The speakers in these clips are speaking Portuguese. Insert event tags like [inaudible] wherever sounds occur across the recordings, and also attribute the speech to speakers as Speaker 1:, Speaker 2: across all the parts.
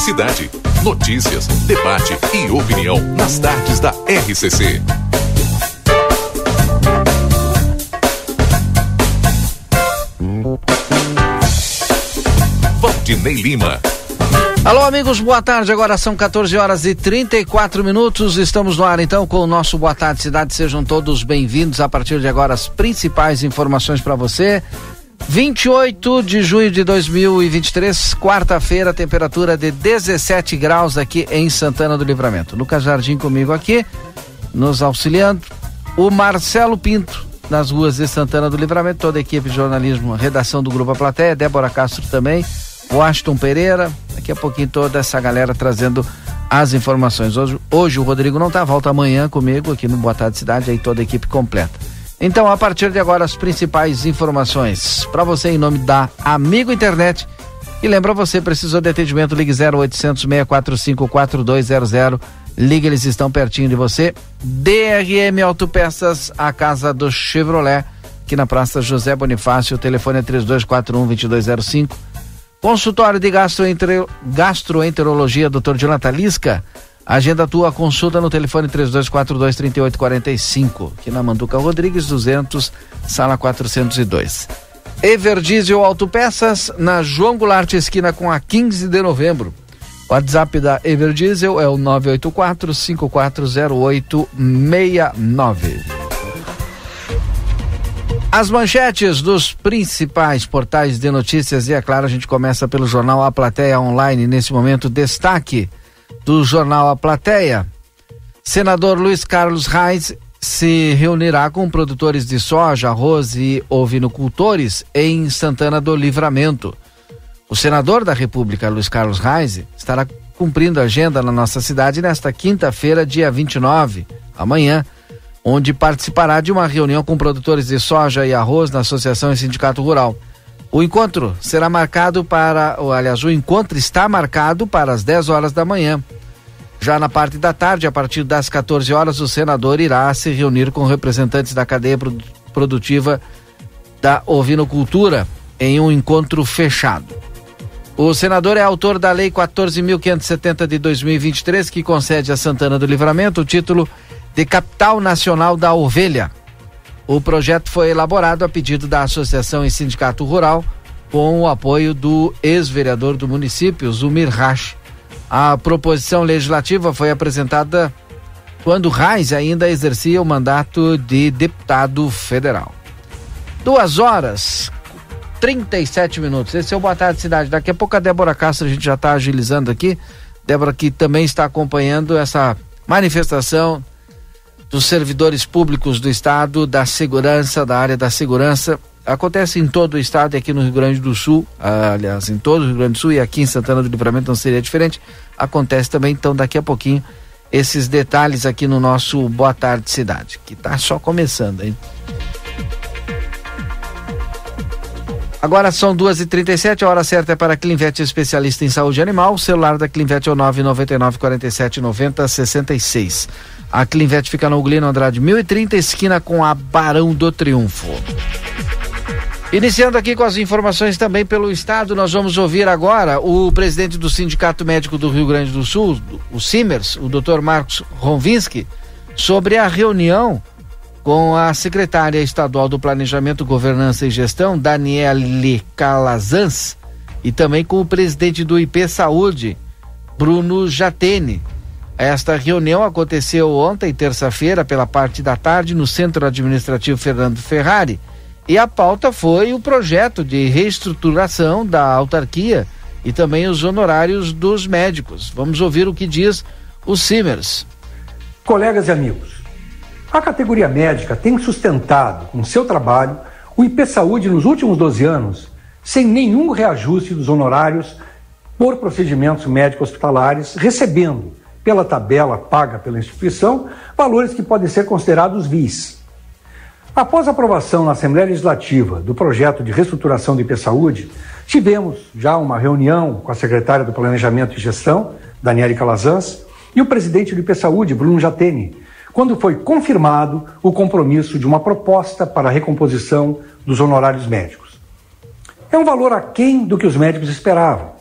Speaker 1: publicidade. Notícias, debate e opinião nas tardes da RCC. Valdinei Lima.
Speaker 2: Alô, amigos, boa tarde. Agora são 14 horas e 34 minutos. Estamos no ar então com o nosso Boa Tarde Cidade. Sejam todos bem-vindos. A partir de agora, as principais informações para você. 28 de junho de 2023, quarta-feira, temperatura de 17 graus aqui em Santana do Livramento. Lucas Jardim comigo aqui, nos auxiliando. O Marcelo Pinto, nas ruas de Santana do Livramento, toda a equipe de jornalismo, redação do Grupo A Plateia, Débora Castro também, Washington Pereira, daqui a pouquinho toda essa galera trazendo as informações. Hoje, hoje o Rodrigo não tá, volta amanhã comigo aqui no Boa Tarde Cidade, aí toda a equipe completa. Então, a partir de agora, as principais informações para você em nome da Amigo Internet. E lembra você, precisou de atendimento, ligue 0800 645 4200. Ligue, eles estão pertinho de você. DRM Autopeças, a casa do Chevrolet, aqui na Praça José Bonifácio. O telefone é 3241 2205. Consultório de Gastroenterologia, Dr. Jonathan Lisca. Agenda tua consulta no telefone 3242 3845, aqui na Manduca Rodrigues 200, sala 402. Everdiesel Autopeças na João Goulart esquina com a 15 de novembro. O WhatsApp da Everdiesel é o 984 540869. As manchetes dos principais portais de notícias e é claro, a gente começa pelo jornal A Plateia Online nesse momento destaque do jornal A Plateia. Senador Luiz Carlos Reis se reunirá com produtores de soja, arroz e ovinocultores em Santana do Livramento. O senador da República, Luiz Carlos Reis, estará cumprindo a agenda na nossa cidade nesta quinta-feira, dia 29, amanhã, onde participará de uma reunião com produtores de soja e arroz na Associação e Sindicato Rural. O encontro será marcado para, aliás, o encontro está marcado para as 10 horas da manhã. Já na parte da tarde, a partir das 14 horas, o senador irá se reunir com representantes da cadeia produtiva da ovinocultura em um encontro fechado. O senador é autor da Lei 14.570 de 2023, que concede a Santana do Livramento o título de Capital Nacional da Ovelha. O projeto foi elaborado a pedido da Associação e Sindicato Rural, com o apoio do ex-vereador do município, Zumir Rasch. A proposição legislativa foi apresentada quando Reis ainda exercia o mandato de deputado federal. Duas horas, 37 minutos. Esse é o Boa Tarde Cidade. Daqui a pouco a Débora Castro, a gente já está agilizando aqui. Débora que também está acompanhando essa manifestação dos servidores públicos do Estado, da segurança, da área da segurança. Acontece em todo o estado e aqui no Rio Grande do Sul, aliás, em todo o Rio Grande do Sul e aqui em Santana do Livramento não seria diferente. Acontece também, então, daqui a pouquinho, esses detalhes aqui no nosso Boa Tarde Cidade, que está só começando, hein? Agora são duas e trinta e sete, a hora certa é para Clinvet especialista em saúde animal. O celular da Clinvet é o nove noventa e nove quarenta e sete noventa sessenta e seis. A Clinvet fica no Uglino Andrade 1030, esquina com a Barão do Triunfo. Iniciando aqui com as informações também pelo Estado, nós vamos ouvir agora o presidente do Sindicato Médico do Rio Grande do Sul, o Simers, o Dr. Marcos Ronvinski, sobre a reunião com a secretária estadual do Planejamento, Governança e Gestão, Daniele Calazans, e também com o presidente do IP Saúde, Bruno Jatene. Esta reunião aconteceu ontem, terça-feira, pela parte da tarde, no Centro Administrativo Fernando Ferrari. E a pauta foi o projeto de reestruturação da autarquia e também os honorários dos médicos. Vamos ouvir o que diz o Simers.
Speaker 3: Colegas e amigos, a categoria médica tem sustentado com seu trabalho o IP Saúde nos últimos 12 anos sem nenhum reajuste dos honorários por procedimentos médicos hospitalares, recebendo pela tabela paga pela instituição, valores que podem ser considerados vis. Após a aprovação na Assembleia Legislativa do projeto de reestruturação do IP Saúde, tivemos já uma reunião com a secretária do Planejamento e Gestão, Daniele Calazans, e o presidente do IP Saúde, Bruno Jatene, quando foi confirmado o compromisso de uma proposta para a recomposição dos honorários médicos. É um valor aquém do que os médicos esperavam,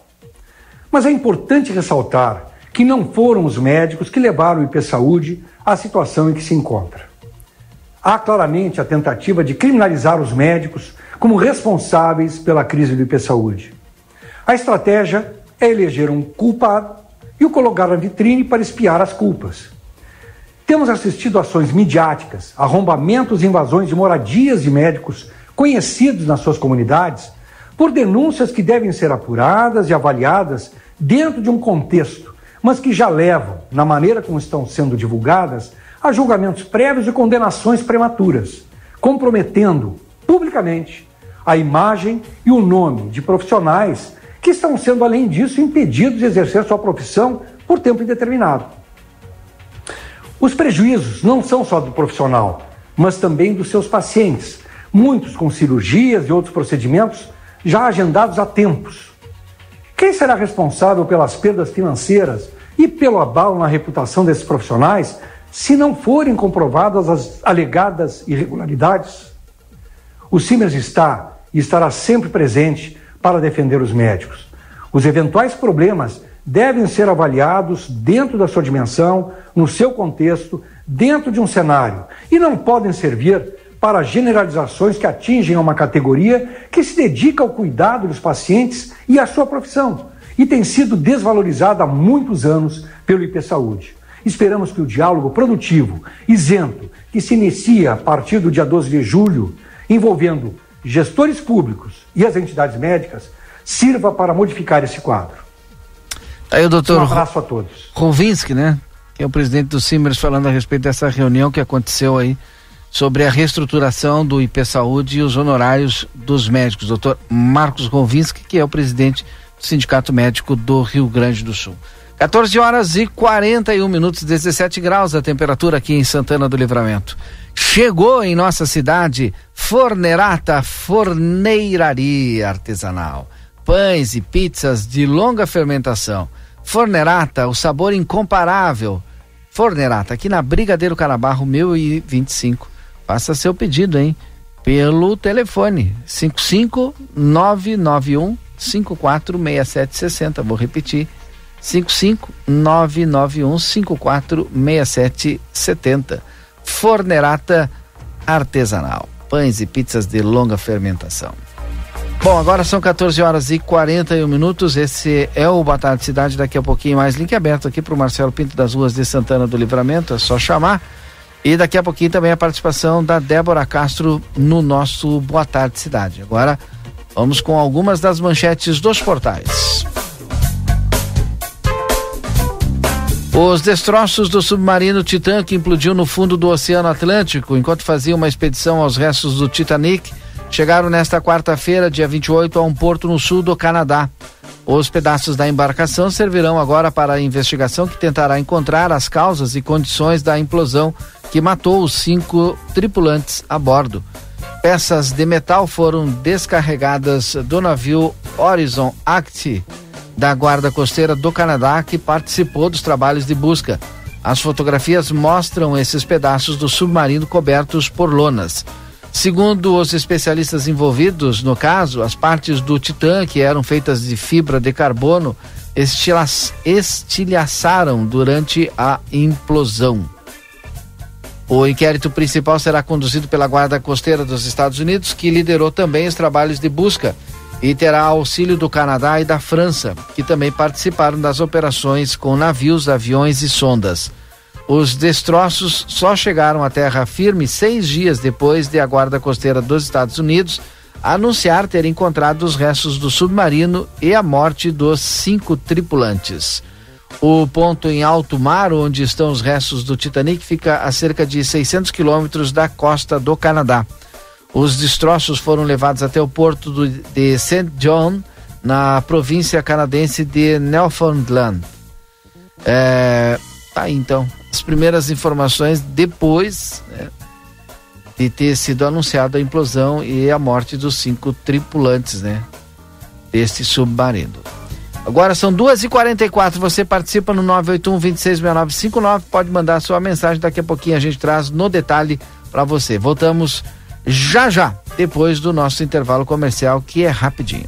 Speaker 3: Mas é importante ressaltar que não foram os médicos que levaram o IP Saúde à situação em que se encontra. Há claramente a tentativa de criminalizar os médicos como responsáveis pela crise do IP Saúde. A estratégia é eleger um culpado e o colocar na vitrine para espiar as culpas. Temos assistido ações midiáticas, arrombamentos e invasões de moradias de médicos conhecidos nas suas comunidades por denúncias que devem ser apuradas e avaliadas dentro de um contexto, mas que já levam, na maneira como estão sendo divulgadas, a julgamentos prévios e condenações prematuras, comprometendo publicamente a imagem e o nome de profissionais que estão sendo, além disso, impedidos de exercer sua profissão por tempo indeterminado. Os prejuízos não são só do profissional, mas também dos seus pacientes, muitos com cirurgias e outros procedimentos já agendados há tempos. Quem será responsável pelas perdas financeiras e pelo abalo na reputação desses profissionais se não forem comprovadas as alegadas irregularidades? O Simers está e estará sempre presente para defender os médicos. Os eventuais problemas devem ser avaliados dentro da sua dimensão, no seu contexto, dentro de um cenário, e não podem servir para generalizações que atingem uma categoria que se dedica ao cuidado dos pacientes e à sua profissão, e tem sido desvalorizada há muitos anos pelo IP Saúde. Esperamos que o diálogo produtivo, isento, que se inicia a partir do dia 12 de julho, envolvendo gestores públicos e as entidades médicas, sirva para modificar esse quadro.
Speaker 2: Aí o doutor
Speaker 3: um abraço a todos.
Speaker 2: Rovinski, né? Que é o presidente do Simers falando a respeito dessa reunião que aconteceu aí sobre a reestruturação do IP Saúde e os honorários dos médicos. Doutor Marcos Rovinski, que é o presidente do Sindicato Médico do Rio Grande do Sul. 14 horas e 41 minutos, 17 graus a temperatura aqui em Santana do Livramento. Chegou em nossa cidade Fornerata Forneiraria Artesanal. Pães e pizzas de longa fermentação. Fornerata, o sabor incomparável. Fornerata, aqui na Brigadeiro Carabarro 1025. Faça seu pedido, hein? Pelo telefone 55991 546760. Vou repetir. 55991 546770. Fornerata Artesanal. Pães e pizzas de longa fermentação. Bom, agora são 14 horas e 41 minutos. Esse é o Boa Tarde Cidade. Daqui a pouquinho mais link aberto aqui para o Marcelo Pinto das Ruas de Santana do Livramento. É só chamar. E daqui a pouquinho também a participação da Débora Castro no nosso Boa Tarde Cidade. Agora vamos com algumas das manchetes dos portais. Os destroços do submarino Titã que implodiu no fundo do Oceano Atlântico enquanto fazia uma expedição aos restos do Titanic chegaram nesta quarta-feira, dia 28, a um porto no sul do Canadá. Os pedaços da embarcação servirão agora para a investigação que tentará encontrar as causas e condições da implosão que matou os cinco tripulantes a bordo. Peças de metal foram descarregadas do navio Horizon Act da Guarda Costeira do Canadá que participou dos trabalhos de busca. As fotografias mostram esses pedaços do submarino cobertos por lonas. Segundo os especialistas envolvidos no caso, as partes do Titã, que eram feitas de fibra de carbono, estilhaçaram durante a implosão. O inquérito principal será conduzido pela Guarda Costeira dos Estados Unidos, que liderou também os trabalhos de busca e terá auxílio do Canadá e da França, que também participaram das operações com navios, aviões e sondas. Os destroços só chegaram à terra firme seis dias depois de a Guarda Costeira dos Estados Unidos anunciar ter encontrado os restos do submarino e a morte dos cinco tripulantes. O ponto em alto mar, onde estão os restos do Titanic, fica a cerca de 600 quilômetros da costa do Canadá. Os destroços foram levados até o porto do, de St. John, na província canadense de Newfoundland. É, tá aí então, as primeiras informações depois né, de ter sido anunciada a implosão e a morte dos cinco tripulantes, né? Deste submarino. Agora são duas e quarenta e quatro, você participa no 981 266959, pode mandar sua mensagem, daqui a pouquinho a gente traz no detalhe para você. Voltamos já já, depois do nosso intervalo comercial, que é rapidinho.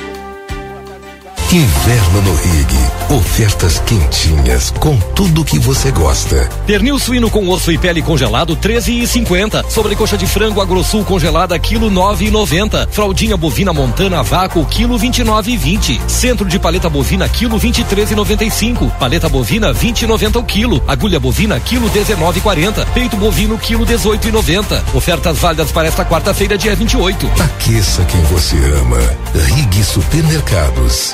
Speaker 4: Inverno no Rig. Ofertas quentinhas com tudo que você gosta.
Speaker 5: Pernil suíno com osso e pele congelado 13,50. Sobrecoxa de frango agrossul congelada quilo 9,90. Fraldinha bovina montana vácuo quilo 29,20. Centro de paleta bovina quilo 23,95. Paleta bovina 20,90 o quilo. Agulha bovina quilo 19,40. Peito bovino quilo 18,90. Ofertas válidas para esta quarta-feira dia 28.
Speaker 4: Aqueça quem você ama. Rig Supermercados.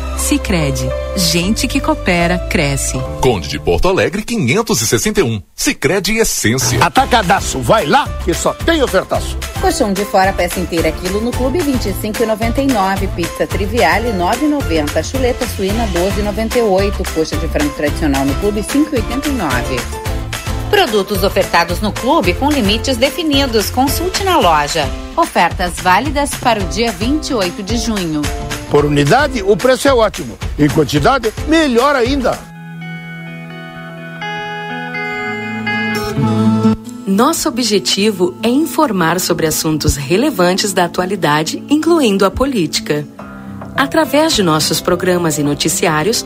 Speaker 6: Sicredi, gente que coopera cresce.
Speaker 1: Conde de Porto Alegre 561. Sicredi Essência.
Speaker 7: Atacadaço, vai lá que só tem ofertaço.
Speaker 8: Colchão de fora peça inteira quilo no clube 25,99, pizza triviale 9,90, chuleta suína 12,98, coxa de frango tradicional no clube 5,89.
Speaker 9: Produtos ofertados no clube com limites definidos. Consulte na loja.
Speaker 8: Ofertas válidas para o dia 28 de junho.
Speaker 7: Por unidade, o preço é ótimo. Em quantidade, melhor ainda.
Speaker 6: Nosso objetivo é informar sobre assuntos relevantes da atualidade, incluindo a política. Através de nossos programas e noticiários,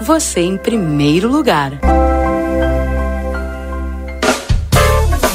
Speaker 6: você em primeiro lugar.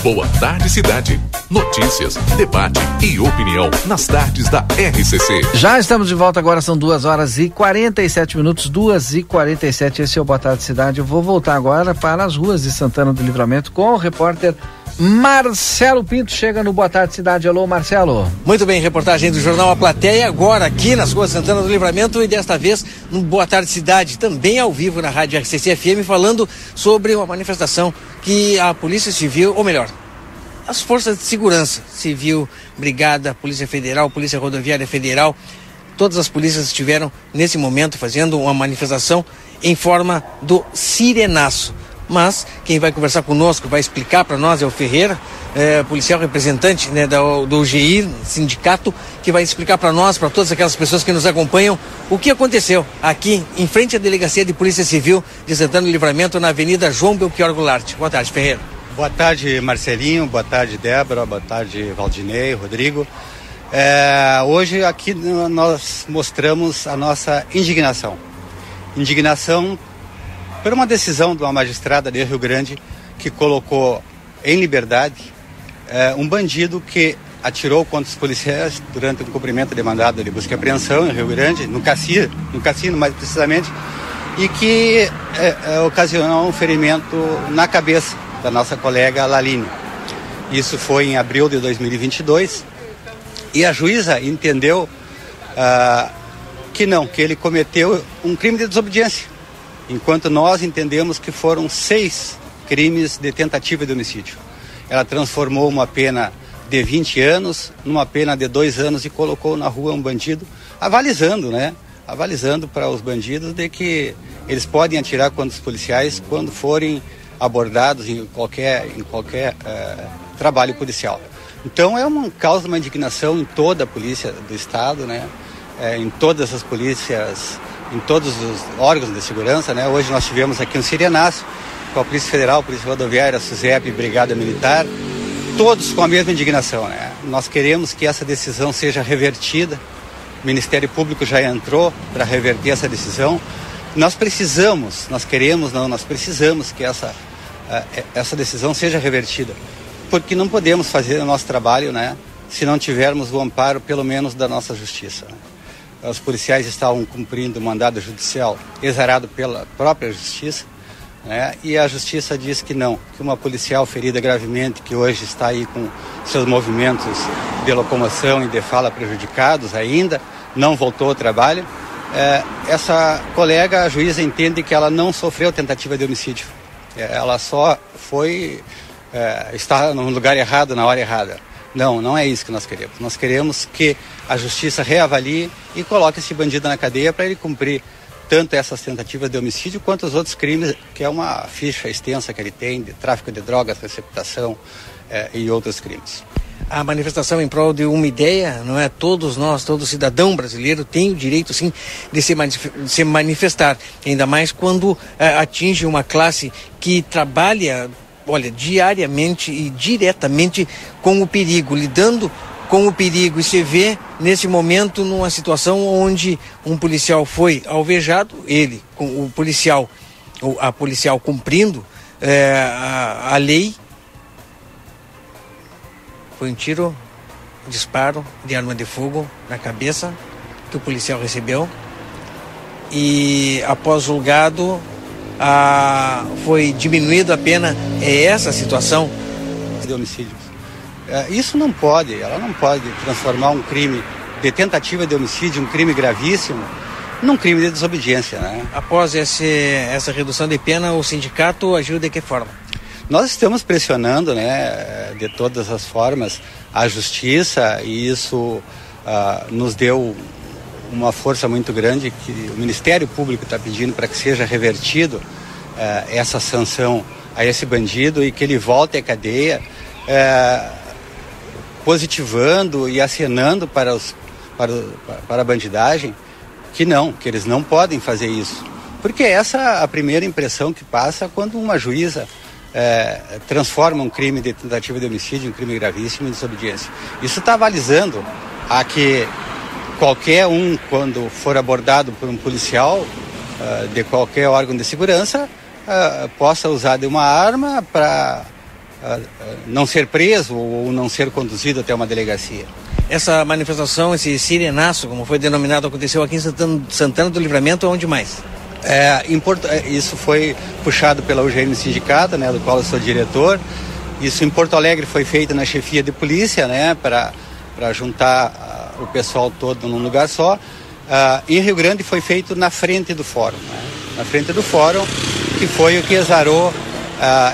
Speaker 1: Boa Tarde Cidade. Notícias, debate e opinião nas tardes da RCC.
Speaker 2: Já estamos de volta agora, são duas horas e 47 minutos, duas e 47. Esse é o Boa Tarde Cidade. Eu vou voltar agora para as ruas de Santana do Livramento com o repórter Marcelo Pinto chega no Boa Tarde Cidade. Alô, Marcelo.
Speaker 10: Muito bem, reportagem do jornal A Plateia, agora aqui nas ruas Santana do Livramento e desta vez no Boa Tarde Cidade, também ao vivo na Rádio RCC FM, falando sobre uma manifestação que a Polícia Civil, ou melhor, as forças de segurança civil, Brigada, Polícia Federal, Polícia Rodoviária Federal, todas as polícias estiveram nesse momento fazendo uma manifestação em forma do sirenaço. Mas quem vai conversar conosco, vai explicar para nós é o Ferreira, é, policial representante né, do, GI, sindicato, que vai explicar para nós, para todas aquelas pessoas que nos acompanham, o que aconteceu aqui em frente à Delegacia de Polícia Civil de Santana do Livramento, na Avenida João Belchior Goulart. Boa tarde, Ferreira.
Speaker 11: Boa tarde, Marcelinho. Boa tarde, Débora. Boa tarde, Valdinei, Rodrigo. É, hoje aqui nós mostramos a nossa indignação. Indignação por uma decisão de uma magistrada de Rio Grande que colocou em liberdade é, um bandido que atirou contra os policiais durante o cumprimento de mandado de busca e apreensão em Rio Grande, no cassino, no cassino mais precisamente, e que é, é, ocasionou um ferimento na cabeça da nossa colega Laline. Isso foi em abril de 2022 e a juíza entendeu ah, que não, que ele cometeu um crime de desobediência enquanto nós entendemos que foram seis crimes de tentativa de homicídio. Ela transformou uma pena de 20 anos numa pena de dois anos e colocou na rua um bandido, avalizando, né? Avalizando para os bandidos de que eles podem atirar contra os policiais quando forem abordados em qualquer, em qualquer uh, trabalho policial. Então é uma causa uma indignação em toda a polícia do estado, né? É, em todas as polícias, em todos os órgãos de segurança, né? Hoje nós tivemos aqui um sirenaço com a Polícia Federal, Polícia Rodoviária, SUSEP, Brigada Militar, todos com a mesma indignação, né? Nós queremos que essa decisão seja revertida. O Ministério Público já entrou para reverter essa decisão. Nós precisamos, nós queremos, não, nós precisamos que essa, uh, essa decisão seja revertida porque não podemos fazer o nosso trabalho, né, se não tivermos o amparo, pelo menos, da nossa justiça. Né? Os policiais estavam cumprindo o mandado judicial exarado pela própria justiça, né? E a justiça diz que não, que uma policial ferida gravemente, que hoje está aí com seus movimentos de locomoção e de fala prejudicados ainda, não voltou ao trabalho. É, essa colega, a juíza entende que ela não sofreu tentativa de homicídio. É, ela só foi é, está no lugar errado na hora errada. Não, não é isso que nós queremos. Nós queremos que a justiça reavalie e coloque esse bandido na cadeia para ele cumprir tanto essas tentativas de homicídio quanto os outros crimes, que é uma ficha extensa que ele tem de tráfico de drogas, receptação é, e outros crimes.
Speaker 10: A manifestação em prol de uma ideia, não é? Todos nós, todo cidadão brasileiro tem o direito, sim, de se, manif se manifestar, ainda mais quando é, atinge uma classe que trabalha olha, diariamente e diretamente com o perigo, lidando com o perigo. E se vê nesse momento numa situação onde um policial foi alvejado, ele, o policial, a policial cumprindo é, a, a lei, foi um tiro, um disparo de arma de fogo na cabeça que o policial recebeu. E após julgado, ah, foi diminuída a pena. É essa a situação?
Speaker 11: De homicídios. É, isso não pode, ela não pode transformar um crime de tentativa de homicídio, um crime gravíssimo, num crime de desobediência. Né?
Speaker 10: Após esse, essa redução de pena, o sindicato agiu de que forma?
Speaker 11: Nós estamos pressionando, né, de todas as formas, a justiça e isso ah, nos deu uma força muito grande que o Ministério Público está pedindo para que seja revertido uh, essa sanção a esse bandido e que ele volte à cadeia, uh, positivando e acenando para, os, para, para a bandidagem que não, que eles não podem fazer isso. Porque essa é a primeira impressão que passa quando uma juíza é, transforma um crime de tentativa de homicídio em crime gravíssimo em desobediência. Isso está avalizando a que qualquer um, quando for abordado por um policial uh, de qualquer órgão de segurança, uh, possa usar de uma arma para uh, não ser preso ou não ser conduzido até uma delegacia.
Speaker 10: Essa manifestação, esse sirenaço, como foi denominado, aconteceu aqui em Santana, Santana do Livramento, onde mais?
Speaker 11: É, é isso foi puxado pela UGM Sindicato, né, do qual eu sou diretor. Isso em Porto Alegre foi feito na chefia de polícia, né, para juntar o pessoal todo num lugar só. Uh, em Rio Grande foi feito na frente do fórum, né? na frente do fórum, que foi o que exarou uh,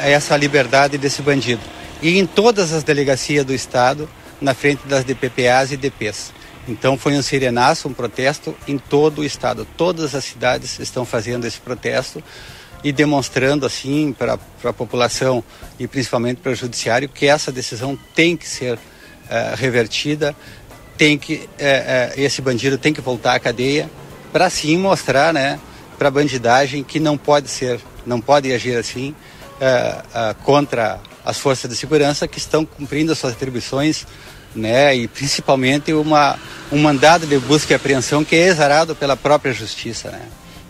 Speaker 11: essa liberdade desse bandido. E em todas as delegacias do Estado, na frente das DPPAs e DPs. Então foi um sirenaço, um protesto em todo o Estado. Todas as cidades estão fazendo esse protesto e demonstrando assim para a população e principalmente para o judiciário que essa decisão tem que ser uh, revertida tem que é, é, esse bandido tem que voltar à cadeia para sim mostrar, né, para a bandidagem que não pode ser, não pode agir assim é, é, contra as forças de segurança que estão cumprindo as suas atribuições, né, e principalmente uma um mandado de busca e apreensão que é exarado pela própria justiça, né.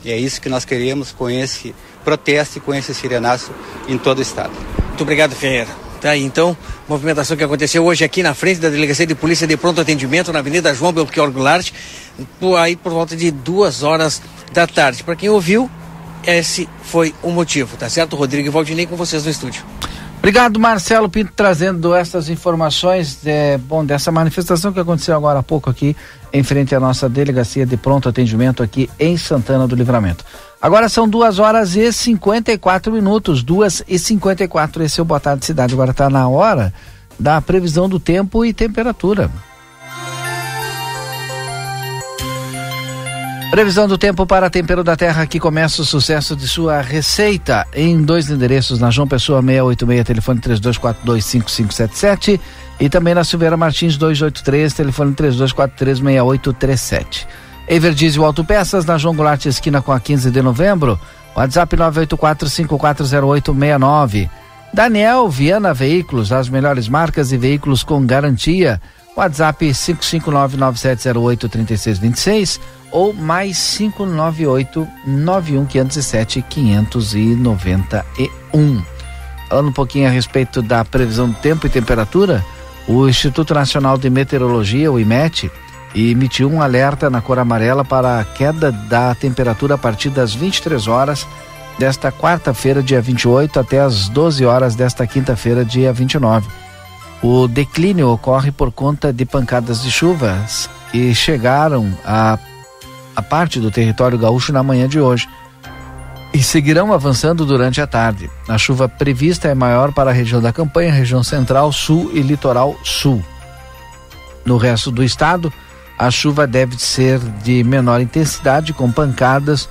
Speaker 11: E é isso que nós queríamos com esse protesto e com esse sirenaço em todo o estado.
Speaker 10: Muito obrigado, Ferreira. Tá então, movimentação que aconteceu hoje aqui na frente da Delegacia de Polícia de Pronto Atendimento, na Avenida João Belchior Goulart, aí por volta de duas horas da tarde. Para quem ouviu, esse foi o motivo, tá certo? Rodrigo e Valdinei com vocês no estúdio.
Speaker 2: Obrigado, Marcelo Pinto, trazendo essas informações é, bom, dessa manifestação que aconteceu agora há pouco aqui em frente à nossa delegacia de pronto atendimento aqui em Santana do Livramento. Agora são duas horas e 54 minutos, duas e 54. Esse é o Boa Tarde Cidade. Agora está na hora da previsão do tempo e temperatura. Previsão do tempo para Tempero da Terra que começa o sucesso de sua receita em dois endereços na João Pessoa 686, telefone 32425577 e também na Silveira Martins 283, telefone 32436837. Everdiesel Autopeças na João Goulart esquina com a 15 de novembro, WhatsApp 984540869. Daniel Viana Veículos, as melhores marcas e veículos com garantia. WhatsApp 55997083626 ou mais 598 91 507 591. Falando um pouquinho a respeito da previsão do tempo e temperatura, o Instituto Nacional de Meteorologia, o IMET, emitiu um alerta na cor amarela para a queda da temperatura a partir das 23 horas desta quarta-feira, dia 28, até as 12 horas desta quinta-feira, dia 29. O declínio ocorre por conta de pancadas de chuvas que chegaram a a parte do território gaúcho na manhã de hoje e seguirão avançando durante a tarde. A chuva prevista é maior para a região da campanha, região central, sul e litoral sul. No resto do estado, a chuva deve ser de menor intensidade, com pancadas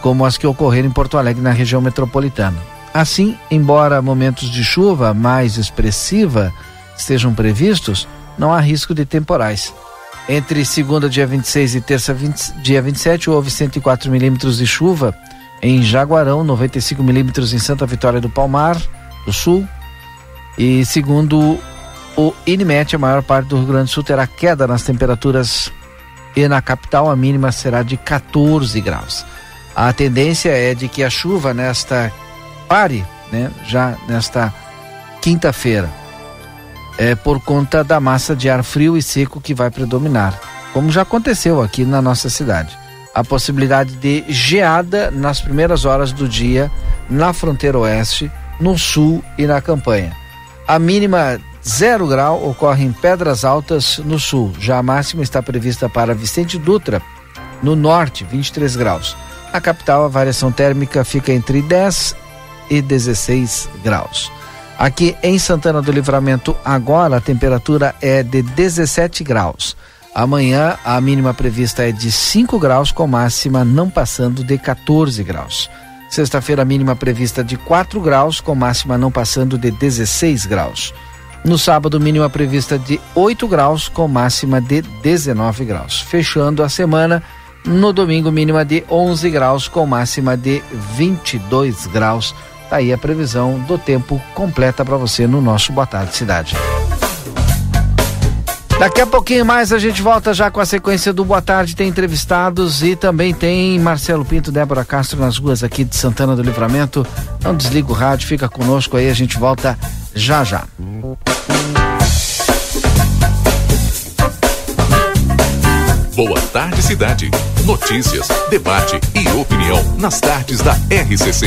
Speaker 2: como as que ocorreram em Porto Alegre, na região metropolitana. Assim, embora momentos de chuva mais expressiva estejam previstos, não há risco de temporais. Entre segunda, dia 26 e terça, 20, dia 27, houve 104 milímetros de chuva em Jaguarão, 95 milímetros em Santa Vitória do Palmar, do Sul. E segundo o Inimet, a maior parte do Rio Grande do Sul terá queda nas temperaturas e na capital a mínima será de 14 graus. A tendência é de que a chuva nesta pare, né, já nesta quinta-feira é, por conta da massa de ar frio e seco que vai predominar, como já aconteceu aqui na nossa cidade. A possibilidade de geada nas primeiras horas do dia na fronteira oeste, no sul e na campanha. A mínima zero grau ocorre em Pedras Altas, no sul. Já a máxima está prevista para Vicente Dutra, no norte, 23 graus. Na capital, a variação térmica fica entre 10 e 16 graus. Aqui em Santana do Livramento, agora a temperatura é de 17 graus. Amanhã a mínima prevista é de 5 graus, com máxima não passando de 14 graus. Sexta-feira, a mínima prevista de 4 graus, com máxima não passando de 16 graus. No sábado, mínima prevista de 8 graus, com máxima de 19 graus. Fechando a semana, no domingo, mínima de 11 graus, com máxima de 22 graus. Tá aí a previsão do tempo completa para você no nosso Boa Tarde Cidade. Daqui a pouquinho mais a gente volta já com a sequência do Boa Tarde, tem entrevistados e também tem Marcelo Pinto, Débora Castro nas ruas aqui de Santana do Livramento. Não desliga o rádio, fica conosco aí, a gente volta já já.
Speaker 1: Boa Tarde Cidade. Notícias, debate e opinião nas tardes da RCC.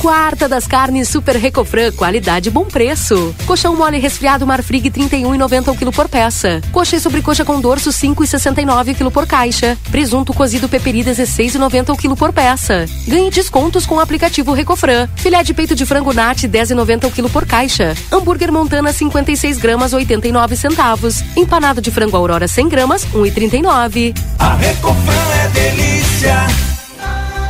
Speaker 6: Quarta das carnes Super Recofran, qualidade e bom preço. Colchão mole resfriado Marfrig 31,90 o quilo por peça. Coxa e sobrecoxa com dorso 5,69 o quilo por caixa. Presunto cozido peperi 16,90 o quilo por peça. Ganhe descontos com o aplicativo Recofran. Filé de peito de frango nat 10,90 o quilo por caixa. Hambúrguer Montana 56 gramas 89 centavos. Empanado de frango Aurora 100 gramas 1,39.
Speaker 12: A Recofran é delícia.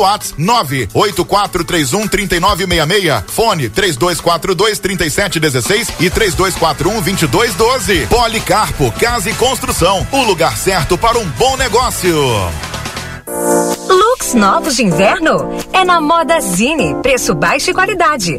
Speaker 13: WhatsApp 98431 3966. Fone 3242 3716 e 3241 2212. Policarpo Casa e Construção. O lugar certo para um bom negócio.
Speaker 14: Looks novos de inverno? É na Moda Zine. Preço baixo e qualidade.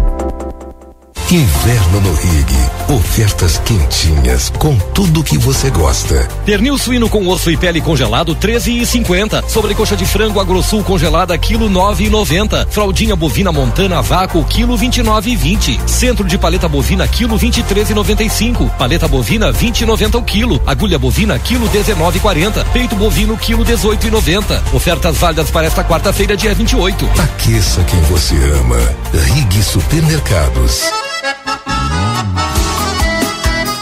Speaker 4: Inverno no Rig. Ofertas quentinhas com tudo que você gosta.
Speaker 5: Pernil suíno com osso e pele congelado 13,50. Sobrecoxa de frango agrosul congelada quilo 9,90. Fraldinha bovina montana vácuo quilo 29,20. Centro de paleta bovina quilo 23,95. Paleta bovina 20,90 o quilo. Agulha bovina quilo 19,40. Peito bovino quilo 18,90. Ofertas válidas para esta quarta-feira dia 28.
Speaker 4: Aqueça quem você ama. Rig Supermercados.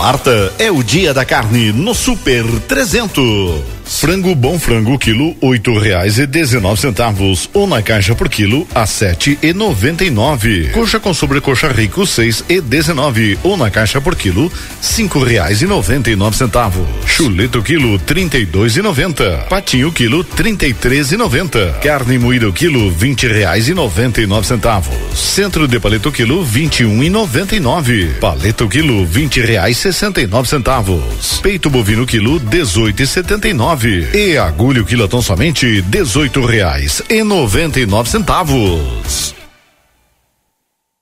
Speaker 15: Quarta é o dia da carne no Super 300. Frango bom frango quilo oito reais e dezenove centavos ou na caixa por quilo a sete e noventa e nove. Coxa com sobrecoxa rico seis e dezenove ou na caixa por quilo cinco reais e noventa e nove centavos. Chuleto quilo trinta e dois e noventa. Patinho quilo trinta e três e noventa. Carne moída quilo vinte reais e noventa e nove centavos. Centro de paleta quilo vinte e um e noventa e nove. Paleta quilo vinte reais sessenta e nove centavos. Peito bovino quilo dezoito e setenta e nove e agulha o quilotão somente dezoito reais e noventa e nove centavos.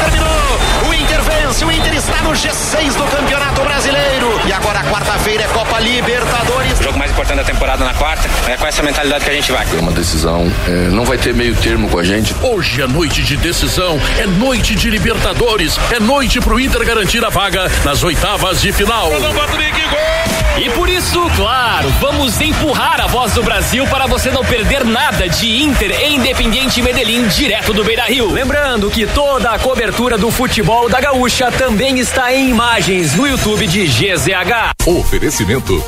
Speaker 16: Terminou! O Inter vence, o Inter está no G6 do Campeonato Brasileiro. E agora quarta-feira é Copa Libertadores.
Speaker 17: O jogo mais importante da temporada na quarta, é com essa mentalidade que a gente vai.
Speaker 18: É uma decisão, é, não vai ter meio termo com a gente.
Speaker 19: Hoje é noite de decisão, é noite de Libertadores, é noite pro Inter garantir a vaga nas oitavas de final.
Speaker 20: E por isso, claro, vamos empurrar a voz do Brasil para você não perder nada de Inter e Independiente Medellín direto do Beira Rio. Lembrando que toda a cobertura do futebol da Gaúcha também está em imagens no YouTube de GZH.
Speaker 1: Oferecimento: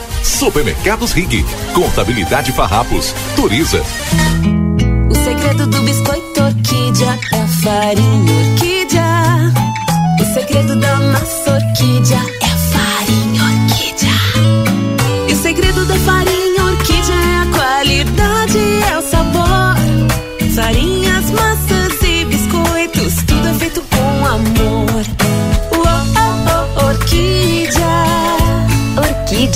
Speaker 1: Supermercados Rig, Contabilidade Farrapos, Turiza.
Speaker 21: O segredo do biscoito orquídea é farinha orquídea. O segredo da massa orquídea é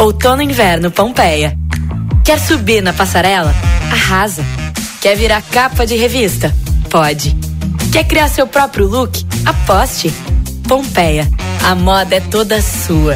Speaker 22: Outono inverno Pompeia. Quer subir na passarela? Arrasa. Quer virar capa de revista? Pode. Quer criar seu próprio look? Aposte. Pompeia. A moda é toda sua.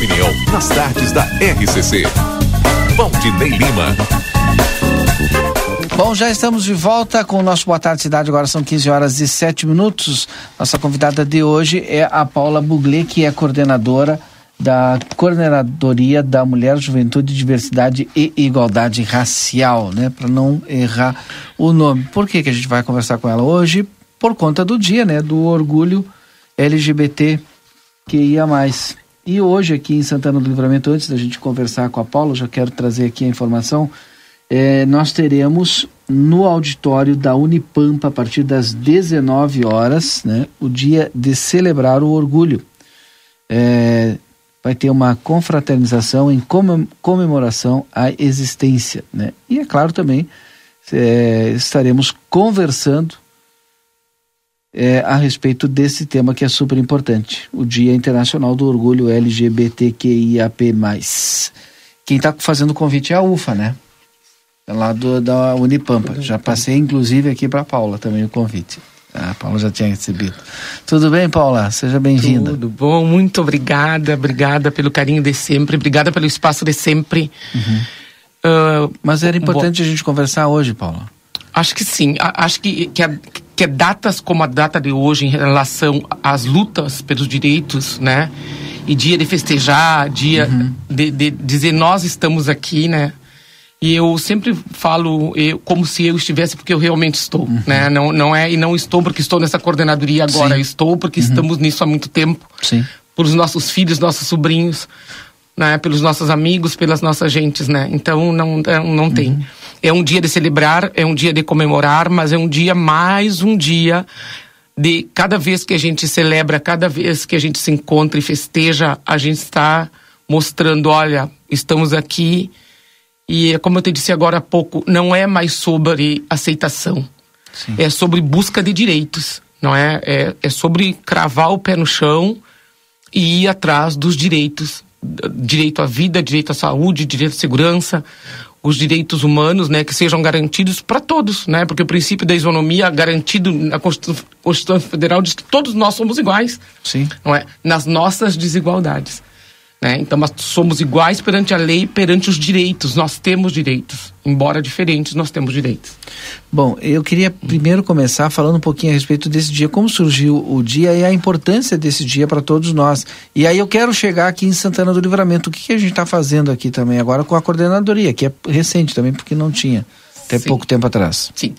Speaker 1: Opinião nas tardes da RCC. Valdinei Lima.
Speaker 2: Bom, já estamos de volta com o nosso Boa Tarde Cidade. Agora são 15 horas e 7 minutos. Nossa convidada de hoje é a Paula Buglé, que é coordenadora da Coordenadoria da Mulher, Juventude, Diversidade e Igualdade Racial, né? Para não errar o nome. Por que, que a gente vai conversar com ela hoje? Por conta do dia, né? Do orgulho LGBT que ia mais. E hoje aqui em Santana do Livramento, antes da gente conversar com a Paula, já quero trazer aqui a informação, é, nós teremos no auditório da Unipampa, a partir das 19 horas, né, o dia de celebrar o orgulho. É, vai ter uma confraternização em comemoração à existência. Né? E é claro também, é, estaremos conversando é, a respeito desse tema que é super importante, o Dia Internacional do Orgulho LGBTQIAP+. Quem está fazendo o convite é a UFA, né? É lá do, da Unipampa. Já passei, inclusive, aqui para Paula também o convite. A Paula já tinha recebido. Tudo bem, Paula? Seja bem-vinda.
Speaker 23: Tudo bom, muito obrigada. Obrigada pelo carinho de sempre. Obrigada pelo espaço de sempre.
Speaker 2: Uhum. Uh, Mas era importante bom, a gente conversar hoje, Paula.
Speaker 23: Acho que sim. Acho que, que, a, que datas como a data de hoje em relação às lutas pelos direitos, né? E dia de festejar, dia uhum. de, de dizer nós estamos aqui, né? E eu sempre falo eu, como se eu estivesse porque eu realmente estou, uhum. né? Não, não é e não estou porque estou nessa coordenadoria agora, estou porque uhum. estamos nisso há muito tempo.
Speaker 2: Sim.
Speaker 23: pelos nossos filhos, nossos sobrinhos, né? Pelos nossos amigos, pelas nossas gentes, né? Então não não, não tem.
Speaker 2: Uhum.
Speaker 23: É um dia de celebrar, é um dia de comemorar, mas é um dia mais um dia de cada vez que a gente celebra, cada vez que a gente se encontra e festeja, a gente está mostrando, olha, estamos aqui e como eu te disse agora há pouco, não é mais sobre aceitação, é sobre busca de direitos, não é? é? É sobre cravar o pé no chão e ir atrás dos direitos, direito à vida, direito à saúde, direito à segurança, os direitos humanos, né, que sejam garantidos para todos, né? Porque o princípio da isonomia garantido na Constituição, Constituição Federal diz que todos nós somos iguais,
Speaker 2: Sim.
Speaker 23: não é? Nas nossas desigualdades. Né? Então, nós somos iguais perante a lei, perante os direitos. Nós temos direitos. Embora diferentes, nós temos direitos.
Speaker 2: Bom, eu queria primeiro começar falando um pouquinho a respeito desse dia, como surgiu o dia e a importância desse dia para todos nós. E aí eu quero chegar aqui em Santana do Livramento. O que, que a gente está fazendo aqui também agora com a coordenadoria, que é recente também, porque não tinha até pouco tempo atrás.
Speaker 23: Sim.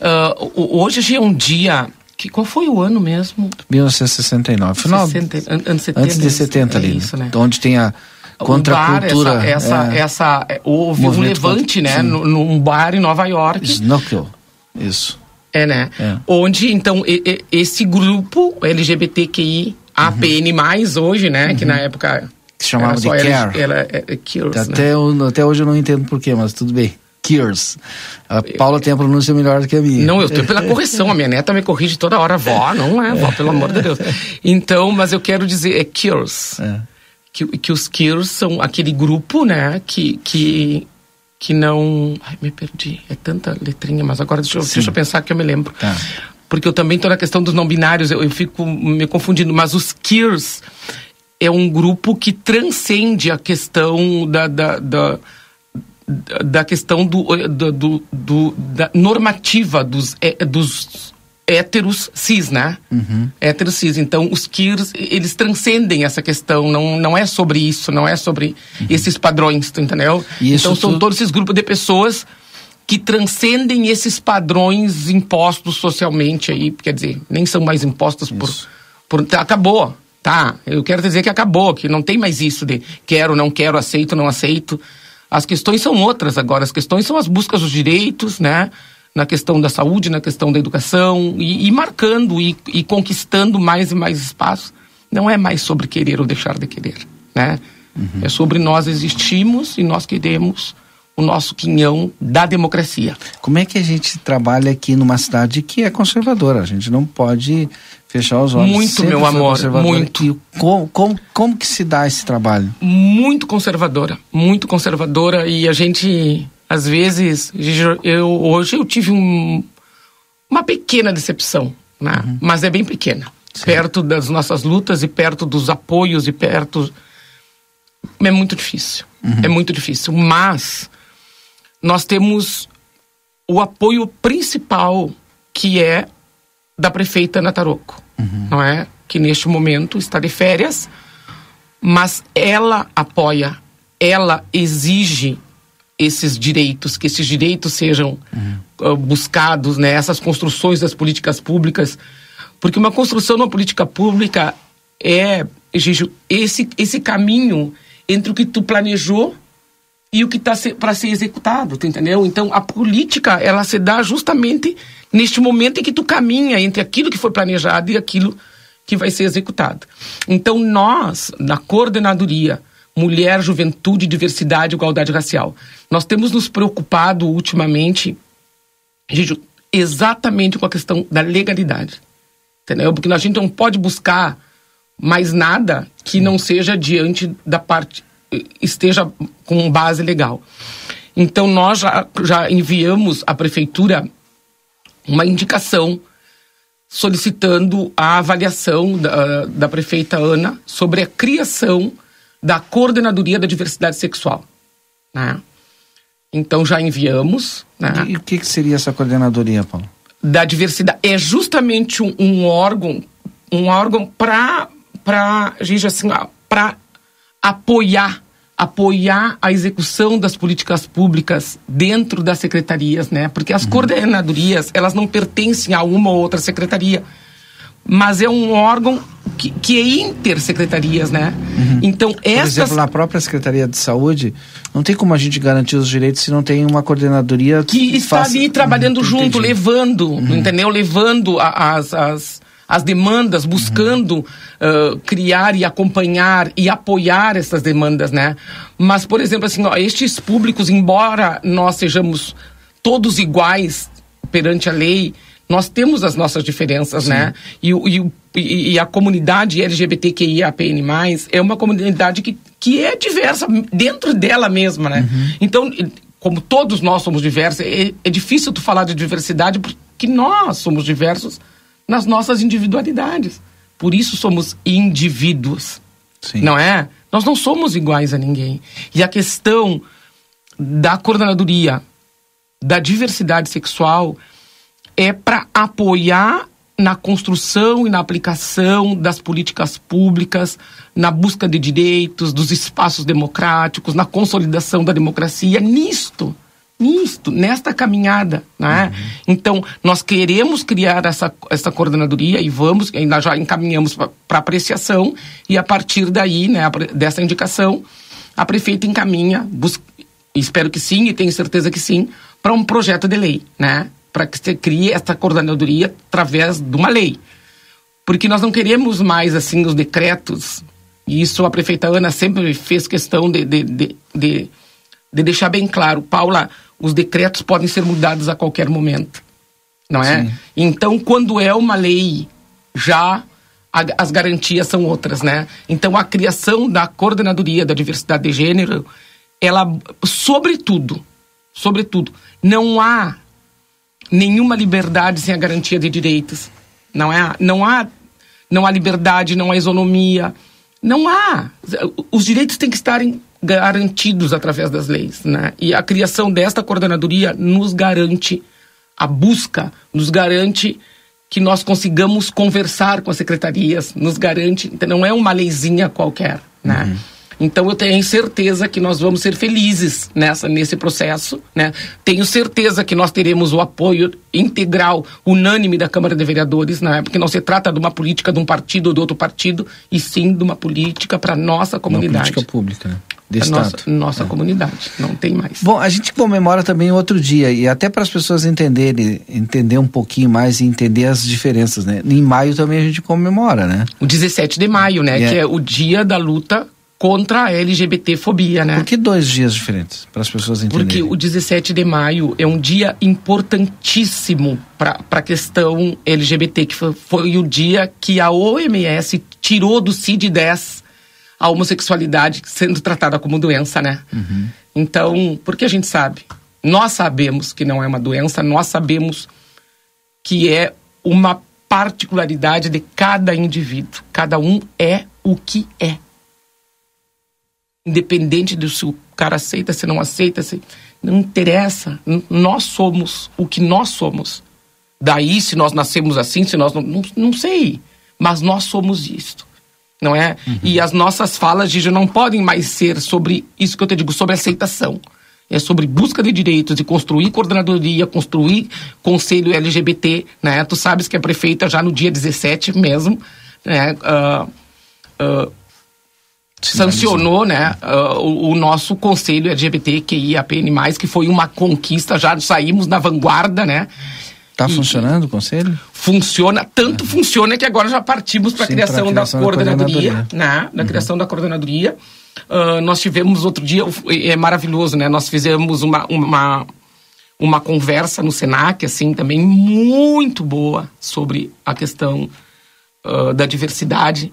Speaker 23: Uh, hoje é um dia. Que, qual foi o ano mesmo?
Speaker 2: 1969. Final,
Speaker 23: 60, an- anos 70.
Speaker 2: antes de 70
Speaker 23: é
Speaker 2: ali,
Speaker 23: isso, né?
Speaker 2: onde tem a contra a
Speaker 23: um bar. Essa, essa,
Speaker 2: é,
Speaker 23: essa, é, houve um levante,
Speaker 2: contra-
Speaker 23: né?
Speaker 2: sim.
Speaker 23: no- Num bar em Nova York.
Speaker 2: Snorkel. Isso.
Speaker 23: É, né?
Speaker 2: É.
Speaker 23: Onde, então, e- e- esse grupo LGBTQI, APN+, hoje, né? Que na época...
Speaker 2: Uhum. Que se chamava
Speaker 23: era
Speaker 2: de Care.
Speaker 23: É, é Cures, né?
Speaker 2: Até, eu- até hoje eu não entendo porquê, mas tudo bem. Cures. A Paula tem a pronúncia melhor do que a minha.
Speaker 23: Não, eu tenho pela correção. A minha neta me corrige toda hora. Vó, não é, vó, pelo amor de Deus. Então, mas eu quero dizer, é Cures. Que, que os Cures são aquele grupo, né, que, que, que não... Ai, me perdi. É tanta letrinha, mas agora deixa eu, deixa eu pensar que eu me lembro.
Speaker 2: Tá.
Speaker 23: Porque eu também estou na questão dos não binários, eu, eu fico me confundindo. Mas os Cures é um grupo que transcende a questão da... da, da da questão do, do, do- do- da normativa dos, é, dos héteros cis, né?
Speaker 2: Uhum.
Speaker 23: Héteros cis. Então, os queers, eles transcendem essa questão. Não, não é sobre isso, não é sobre esses padrões, tu entendeu?
Speaker 2: Uhum. E isso
Speaker 23: então, são todos esses grupos de pessoas que transcendem esses padrões impostos socialmente aí. Quer dizer, nem são mais impostos por... por tá, acabou, tá? Eu quero dizer que acabou, que não tem mais isso de quero, não quero, aceito, não aceito. As questões são outras agora. As questões são as buscas dos direitos, né? Na questão da saúde, na questão da educação, e, e marcando e, e conquistando mais e mais espaço. Não é mais sobre querer ou deixar de querer, né? É sobre nós existimos e nós queremos o nosso quinhão da democracia.
Speaker 2: Como é que a gente trabalha aqui numa cidade que é conservadora? A gente não pode fechar os olhos.
Speaker 23: Muito,
Speaker 2: Sempre
Speaker 23: meu amor, muito.
Speaker 2: E como, como, como que se dá esse trabalho?
Speaker 23: muito conservadora, muito conservadora. E a gente às vezes eu hoje eu tive um, uma pequena decepção, né? Mas é bem pequena, perto das nossas lutas e perto dos apoios e perto é muito difícil, é muito difícil, mas nós temos o apoio principal que é da prefeita Ana Taroco, não é? Que neste momento está de férias, mas ela apoia, ela exige esses direitos, que esses direitos sejam ah, buscados, né? Essas construções das políticas públicas, porque uma construção de uma política pública é, Gigi, esse esse caminho entre o que tu planejou e o que está para ser executado, entendeu? Então a política ela se dá justamente neste momento em que tu caminha entre aquilo que foi planejado e aquilo que vai ser executado. Então nós, na coordenadoria Mulher, Juventude, Diversidade Igualdade Racial, nós temos nos preocupado ultimamente, exatamente com a questão da legalidade, entendeu? Porque a gente não pode buscar mais nada que não seja diante da parte esteja com base legal. Então nós já, já enviamos à prefeitura uma indicação solicitando a avaliação da, da prefeita Ana sobre a criação da coordenadoria da diversidade sexual, né? Então já enviamos, né?
Speaker 2: E o que, que seria essa coordenadoria, Paulo?
Speaker 23: da diversidade é justamente um, um órgão um órgão para para assim para apoiar apoiar a execução das políticas públicas dentro das secretarias né porque as coordenadorias elas não pertencem a uma ou outra secretaria mas é um órgão que, que é intersecretarias, né? Então,
Speaker 2: Por
Speaker 23: essas
Speaker 2: exemplo, na própria Secretaria de Saúde, não tem como a gente garantir os direitos se não tem uma coordenadoria
Speaker 23: que está
Speaker 2: faça-
Speaker 23: ali trabalhando
Speaker 2: Uhum,
Speaker 23: junto,
Speaker 2: entendi.
Speaker 23: levando, entendeu? Levando as, as, as demandas, buscando ah, criar e acompanhar e apoiar essas demandas, né? Mas, por exemplo, assim, ó, estes públicos, embora nós sejamos todos iguais perante a lei, nós temos as nossas diferenças, né? E, o- e, e- e a comunidade LGBTQIAPN+, é uma comunidade que, que é diversa dentro dela mesma, né? Então, e- como todos nós somos diversos, é, é difícil tu falar de diversidade porque nós somos diversos nas nossas individualidades. Por isso somos indivíduos. Não é? Nós não somos iguais a ninguém. E a questão da coordenadoria da diversidade sexual é para apoiar na construção e na aplicação das políticas públicas, na busca de direitos, dos espaços democráticos, na consolidação da democracia, nisto, nisto, nesta caminhada, né? Então, nós queremos criar essa, essa coordenadoria e vamos, ainda já encaminhamos para apreciação e a partir daí, né, dessa indicação, a prefeita encaminha, busca, espero que sim e tenho certeza que sim, para um projeto de lei, né? Para que se crie essa coordenadoria através de uma lei. Porque nós não queremos mais, assim, os decretos, e isso a prefeita Ana sempre fez questão de, de, de, de, de deixar bem claro. Paula, os decretos podem ser mudados a qualquer momento, não é?
Speaker 2: Sim.
Speaker 23: Então, quando é uma lei, já a- as garantias são outras, né? Então, a criação da coordenadoria da diversidade de gênero, ela, sobretudo, sobretudo, não há nenhuma liberdade sem a garantia de direitos. Não é? Não há, não há liberdade, não há isonomia. Não há. Os direitos têm que estarem garantidos através das leis, né? E a criação desta coordenadoria nos garante a busca, nos garante que nós consigamos conversar com as secretarias, nos garante, então não é uma leizinha qualquer, né? Então eu tenho certeza que nós vamos ser felizes nessa nesse processo, né? Tenho certeza que nós teremos o apoio integral, unânime da Câmara de Vereadores, né? Porque não se trata de uma política de um partido ou de outro partido, e sim de uma política para nossa
Speaker 2: Uma
Speaker 23: comunidade.
Speaker 2: política pública, né? De
Speaker 23: Pra
Speaker 2: Estado.
Speaker 23: nossa, nossa comunidade, não tem mais.
Speaker 2: Bom, a gente comemora também outro dia, e até para as pessoas entenderem, entender um pouquinho mais e entender as diferenças, né? Em maio também a gente comemora, né?
Speaker 23: O 17 de maio, né?
Speaker 2: É.
Speaker 23: Que é o dia da luta contra a LGBT-fobia, né?
Speaker 2: Por que dois dias diferentes? Para as pessoas entenderem.
Speaker 23: Porque o 17 de maio é um dia importantíssimo para a questão LGBT, que foi, foi o dia que a OMS tirou do CID-10 a homossexualidade sendo tratada como doença, né? Então, porque a gente sabe, nós sabemos que não é uma doença, nós sabemos que é uma particularidade de cada indivíduo. Cada um é o que é. Independente do se o cara aceita, se não aceita, se não interessa. Nós somos o que nós somos. Daí, se nós nascemos assim, se nós não, não, não sei, mas nós somos isto, não é? E as nossas falas, Gigi, não podem mais ser sobre isso que eu te digo, sobre aceitação. É sobre busca de direitos, de construir coordenadoria, construir conselho LGBT, né? Tu sabes que a prefeita já no dia 17 mesmo, né? ah, ah, sancionou né, ah, o, o nosso conselho LGBTQIAPN+, que foi uma conquista, já saímos na vanguarda, né?
Speaker 2: Tá
Speaker 23: E-
Speaker 2: funcionando o conselho?
Speaker 23: Funciona, tanto funciona que agora já partimos para a criação,
Speaker 2: criação
Speaker 23: da
Speaker 2: da
Speaker 23: coordenadoria,
Speaker 2: coordenadoria.
Speaker 23: né? Da criação da coordenadoria. Ah, nós tivemos outro dia, é maravilhoso, né? Nós fizemos uma, uma, uma conversa no Senac, assim, também muito boa sobre a questão ah, da diversidade.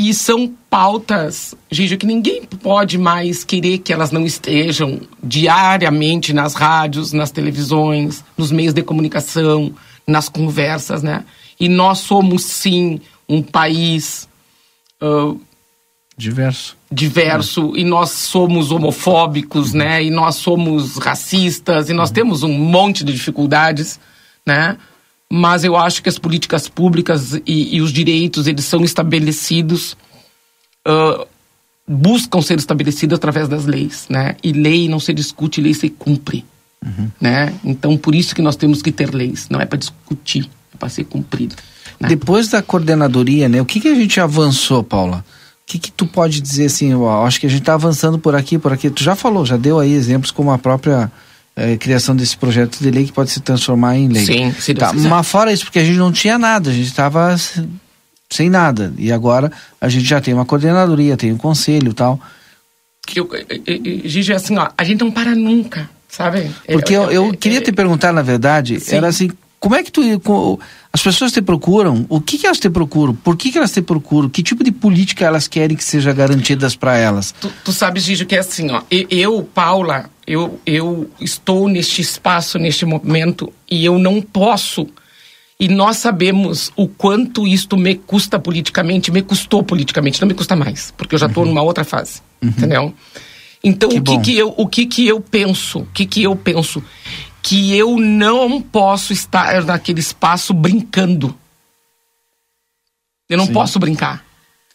Speaker 23: E são pautas, Gigi, que ninguém pode mais querer que elas não estejam diariamente nas rádios, nas televisões, nos meios de comunicação, nas conversas, né? E nós somos, sim, um país ah,
Speaker 2: Diverso.
Speaker 23: diverso e nós somos homofóbicos, né? E nós somos racistas e nós temos um monte de dificuldades, né? Mas eu acho que as políticas públicas e, e os direitos eles são estabelecidos, ah, buscam ser estabelecidos através das leis, né? E lei não se discute, lei se cumpre, né? Então por isso que nós temos que ter leis, não é para discutir, é para ser cumprido.
Speaker 2: Depois da coordenadoria, né? O que, que a gente avançou, Paula? O que, que tu pode dizer assim? Ó, acho que a gente está avançando por aqui, por aqui. Tu já falou, já deu aí exemplos como a própria eh, criação desse projeto de lei que pode se transformar em lei.
Speaker 23: Sim, se
Speaker 2: tá. Mas fora isso, porque a gente não tinha nada, a gente estava sem nada. E agora a gente já tem uma coordenadoria, tem um conselho e tal.
Speaker 23: Que eu, Gigi, assim, ó, a gente não para nunca, sabe?
Speaker 2: Porque eu, eu queria te perguntar, na verdade,
Speaker 23: Sim.
Speaker 2: era assim, como é que tu. As pessoas te procuram, o que, que elas te procuram? Por que, que elas te procuram? Que tipo de política elas querem que seja garantidas para elas?
Speaker 23: Tu, tu sabes, Gigi, que é assim, ó. Eu, Paula, eu, eu estou neste espaço, neste momento, e eu não posso. E nós sabemos o quanto isto me custa politicamente, me custou politicamente, não me custa mais, porque eu já estou numa outra fase, entendeu? Então,
Speaker 2: Que
Speaker 23: o que
Speaker 2: bom.
Speaker 23: que eu, o que que eu penso? O que que eu penso? Que eu não posso estar naquele espaço brincando. Eu não
Speaker 2: Sim.
Speaker 23: posso brincar.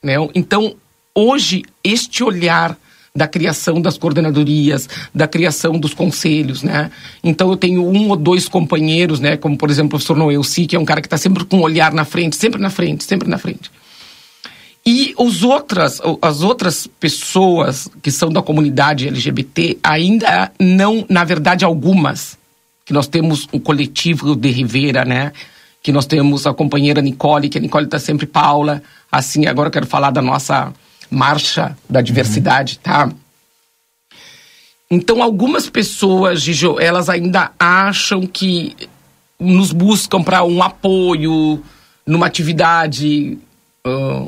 Speaker 23: Né? Então, hoje, este olhar da criação das coordenadorias, da criação dos conselhos, né? Então eu tenho um ou dois companheiros, né? Como por exemplo o professor Noelci, que é um cara que está sempre com um olhar na frente, sempre na frente, sempre na frente. E os outras, as outras pessoas que são da comunidade LGBT ainda não, na verdade, algumas, que nós temos um coletivo de Rivera, né? Que nós temos a companheira Nicole, que a Nicole está sempre Paula. Assim, agora eu quero falar da nossa marcha da diversidade, tá? Então, algumas pessoas, Gijo, elas ainda acham que nos buscam para um apoio numa atividade ah,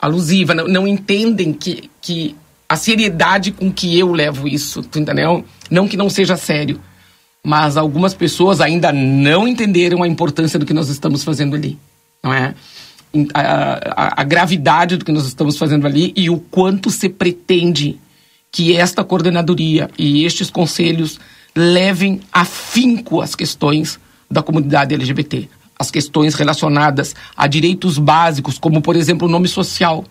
Speaker 23: alusiva, não, não entendem que, que a seriedade com que eu levo isso, tu entendeu? Não que não seja sério, mas algumas pessoas ainda não entenderam a importância do que nós estamos fazendo ali, não é? A, a- a gravidade do que nós estamos fazendo ali e o quanto se pretende que esta coordenadoria e estes conselhos levem afinco as questões da comunidade LGBT, as questões relacionadas a direitos básicos, como por exemplo o nome social.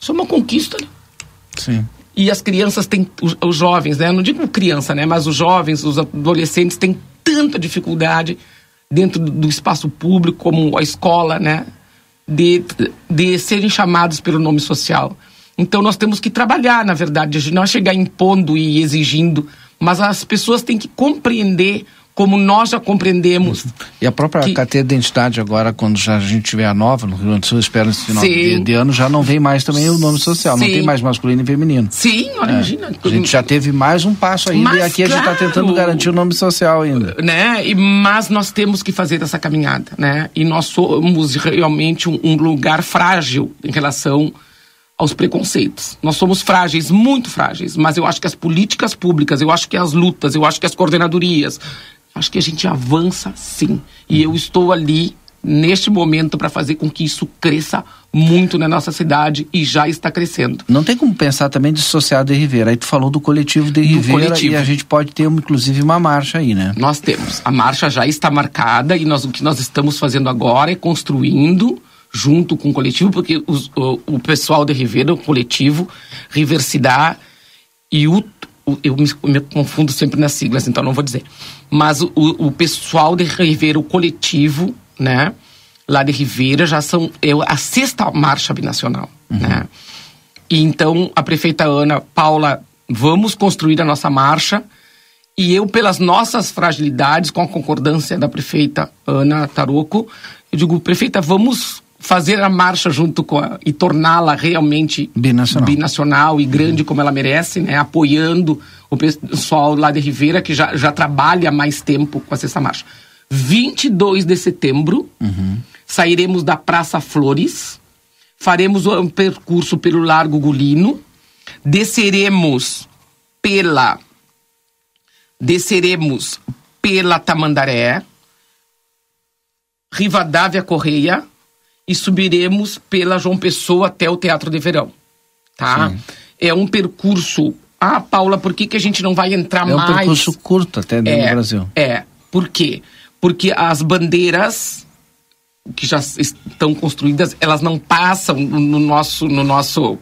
Speaker 23: Isso é uma conquista. né?
Speaker 2: Sim.
Speaker 23: E as crianças têm, os, os jovens, né? Eu não digo criança, né? Mas os jovens, os adolescentes têm tanta dificuldade dentro do espaço público, como a escola, né? De, de serem chamados pelo nome social. Então nós temos que trabalhar, na verdade, não é chegar impondo e exigindo, mas as pessoas têm que compreender como nós já compreendemos.
Speaker 2: E a própria
Speaker 23: Que-
Speaker 2: carteira de identidade agora, quando já a gente tiver a nova no Rio Grande do Sul, espero esse final de, de ano, já não vem mais também o nome social, não
Speaker 23: Sim.
Speaker 2: tem mais masculino e feminino.
Speaker 23: Sim, olha,
Speaker 2: É.
Speaker 23: imagina.
Speaker 2: A gente já teve mais um passo ainda e
Speaker 23: Mas
Speaker 2: aqui a gente está
Speaker 23: claro.
Speaker 2: tentando garantir o nome social ainda.
Speaker 23: né? E, mas nós temos que fazer essa caminhada, né? E nós somos realmente um, um lugar frágil em relação aos preconceitos. Nós somos frágeis, muito frágeis, mas eu acho que as políticas públicas, eu acho que as lutas, eu acho que as coordenadorias, acho que a gente avança sim. E eu estou ali neste momento para fazer com que isso cresça muito na nossa cidade e já está crescendo.
Speaker 2: Não tem como pensar também dissociado de Ribeira. Aí tu falou do coletivo de
Speaker 23: coletivo.
Speaker 2: e a gente pode ter, inclusive, uma marcha aí, né?
Speaker 23: Nós temos. A marcha já está marcada e nós, o que nós estamos fazendo agora é construindo junto com o coletivo, porque os- o, o pessoal de Rivera, o coletivo, Riversidade e o- eu me, me confundo sempre nas siglas, então não vou dizer. Mas o, o, pessoal de Rivera, o coletivo, né, lá de Rivera, já são é a sexta marcha binacional, né? E então a prefeita Ana Paula, vamos construir a nossa marcha. E eu, pelas nossas fragilidades, com a concordância da prefeita Ana Taroco, eu digo, prefeita, vamos fazer a marcha junto com a, e torná-la realmente
Speaker 2: Binacional.
Speaker 23: binacional e grande como ela merece, né? Apoiando o pessoal lá de Ribeira, que já, já trabalha há mais tempo com a Sexta Marcha. 22 de setembro, sairemos da Praça Flores, faremos um percurso pelo Largo Gulino, desceremos pela desceremos pela Tamandaré, Rivadavia Correia e subiremos pela João Pessoa até o Teatro de Verão, tá? É um percurso. Ah, Paula, por que, que a gente não vai entrar
Speaker 2: É um
Speaker 23: mais?
Speaker 2: percurso curto até dentro do Brasil.
Speaker 23: É. Por quê? Porque as bandeiras que já estão construídas, elas não passam no no nosso no nosso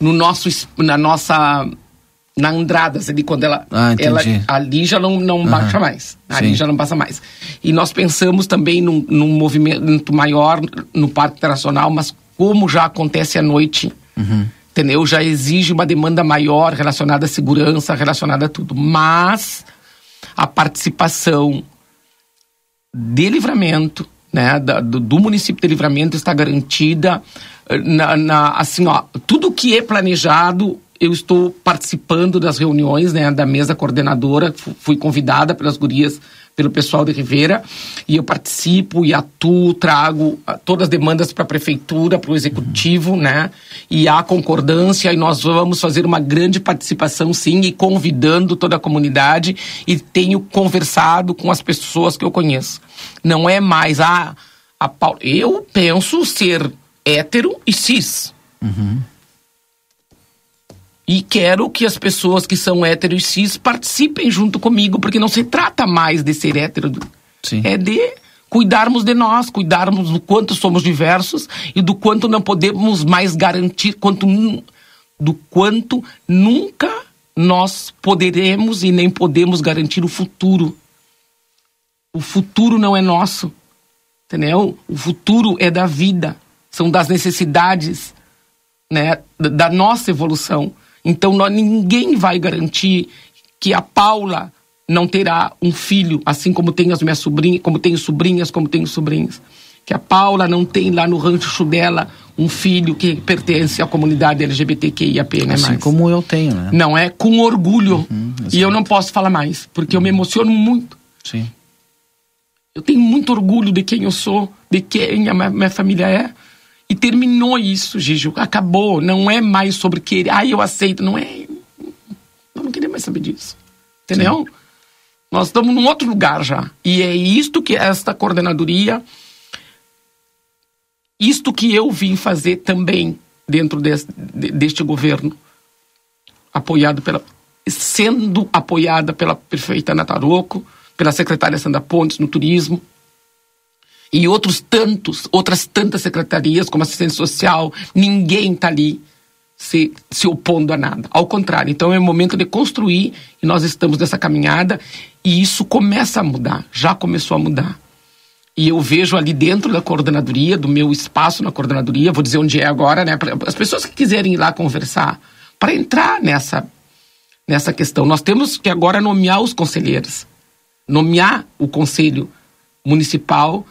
Speaker 23: no nosso na nossa na Andradas, ali quando ela,
Speaker 2: Ah,
Speaker 23: ela ali já não, não
Speaker 2: Aham.
Speaker 23: baixa mais. Ali
Speaker 2: Sim.
Speaker 23: já não passa mais. E nós pensamos também num, num movimento maior no Parque Internacional, mas como já acontece à noite,
Speaker 2: Uhum.
Speaker 23: entendeu? Já exige uma demanda maior relacionada à segurança, relacionada a tudo. Mas a participação de livramento, né, da- do, do município de livramento está garantida eh, na, na- assim, ó, tudo que é planejado, eu estou participando das reuniões, né, da mesa coordenadora, fu- fui convidada pelas gurias, pelo pessoal de Rivera, e eu participo e atuo, trago ah, todas as demandas para a prefeitura, para o executivo, né, e há concordância, e nós vamos fazer uma grande participação, sim, e convidando toda a comunidade, e tenho conversado com as pessoas que eu conheço. Não é mais a, a Paula. Eu penso ser hétero e cis. E quero que as pessoas que são hétero e cis participem junto comigo, porque não se trata mais de ser hétero. É de cuidarmos de nós, cuidarmos do quanto somos diversos e do quanto não podemos mais garantir, quanto, do quanto nunca nós poderemos e nem podemos garantir o futuro. O futuro não é nosso, entendeu? O futuro é da vida, são das necessidades, né, da nossa evolução. Então, nós, ninguém vai garantir que a Paula não terá um filho, assim como tem as minhas sobrinhas, como tenho sobrinhas, como tenho sobrinhos. Que a Paula não tem lá no rancho dela um filho que pertence à comunidade LGBTQIAP, né?
Speaker 2: Assim como eu tenho, né?
Speaker 23: Não é com orgulho. e eu não posso falar mais, porque eu me emociono muito.
Speaker 2: Sim.
Speaker 23: Eu tenho muito orgulho de quem eu sou, de quem a minha família é. E terminou isso, Gigi. Acabou. Não é mais sobre querer. Ah, eu aceito. Não é. Eu não queria mais saber disso. Entendeu? Nós estamos num outro lugar já. E é isto que esta coordenadoria. Isto que eu vim fazer também dentro des- de- deste governo, apoiado pela. sendo apoiada pela prefeita Nataroco, pela secretária Sandra Pontes no turismo, e outros tantos, outras tantas secretarias, como assistência social, ninguém está ali se, se opondo a nada. Ao contrário, então é o momento de construir e nós estamos nessa caminhada e isso começa a mudar, já começou a mudar. E eu vejo ali dentro da coordenadoria, do meu espaço na coordenadoria, vou dizer onde é agora, né? As pessoas que quiserem ir lá conversar, para entrar nessa, nessa questão. Nós temos que agora nomear os conselheiros, nomear o conselho municipal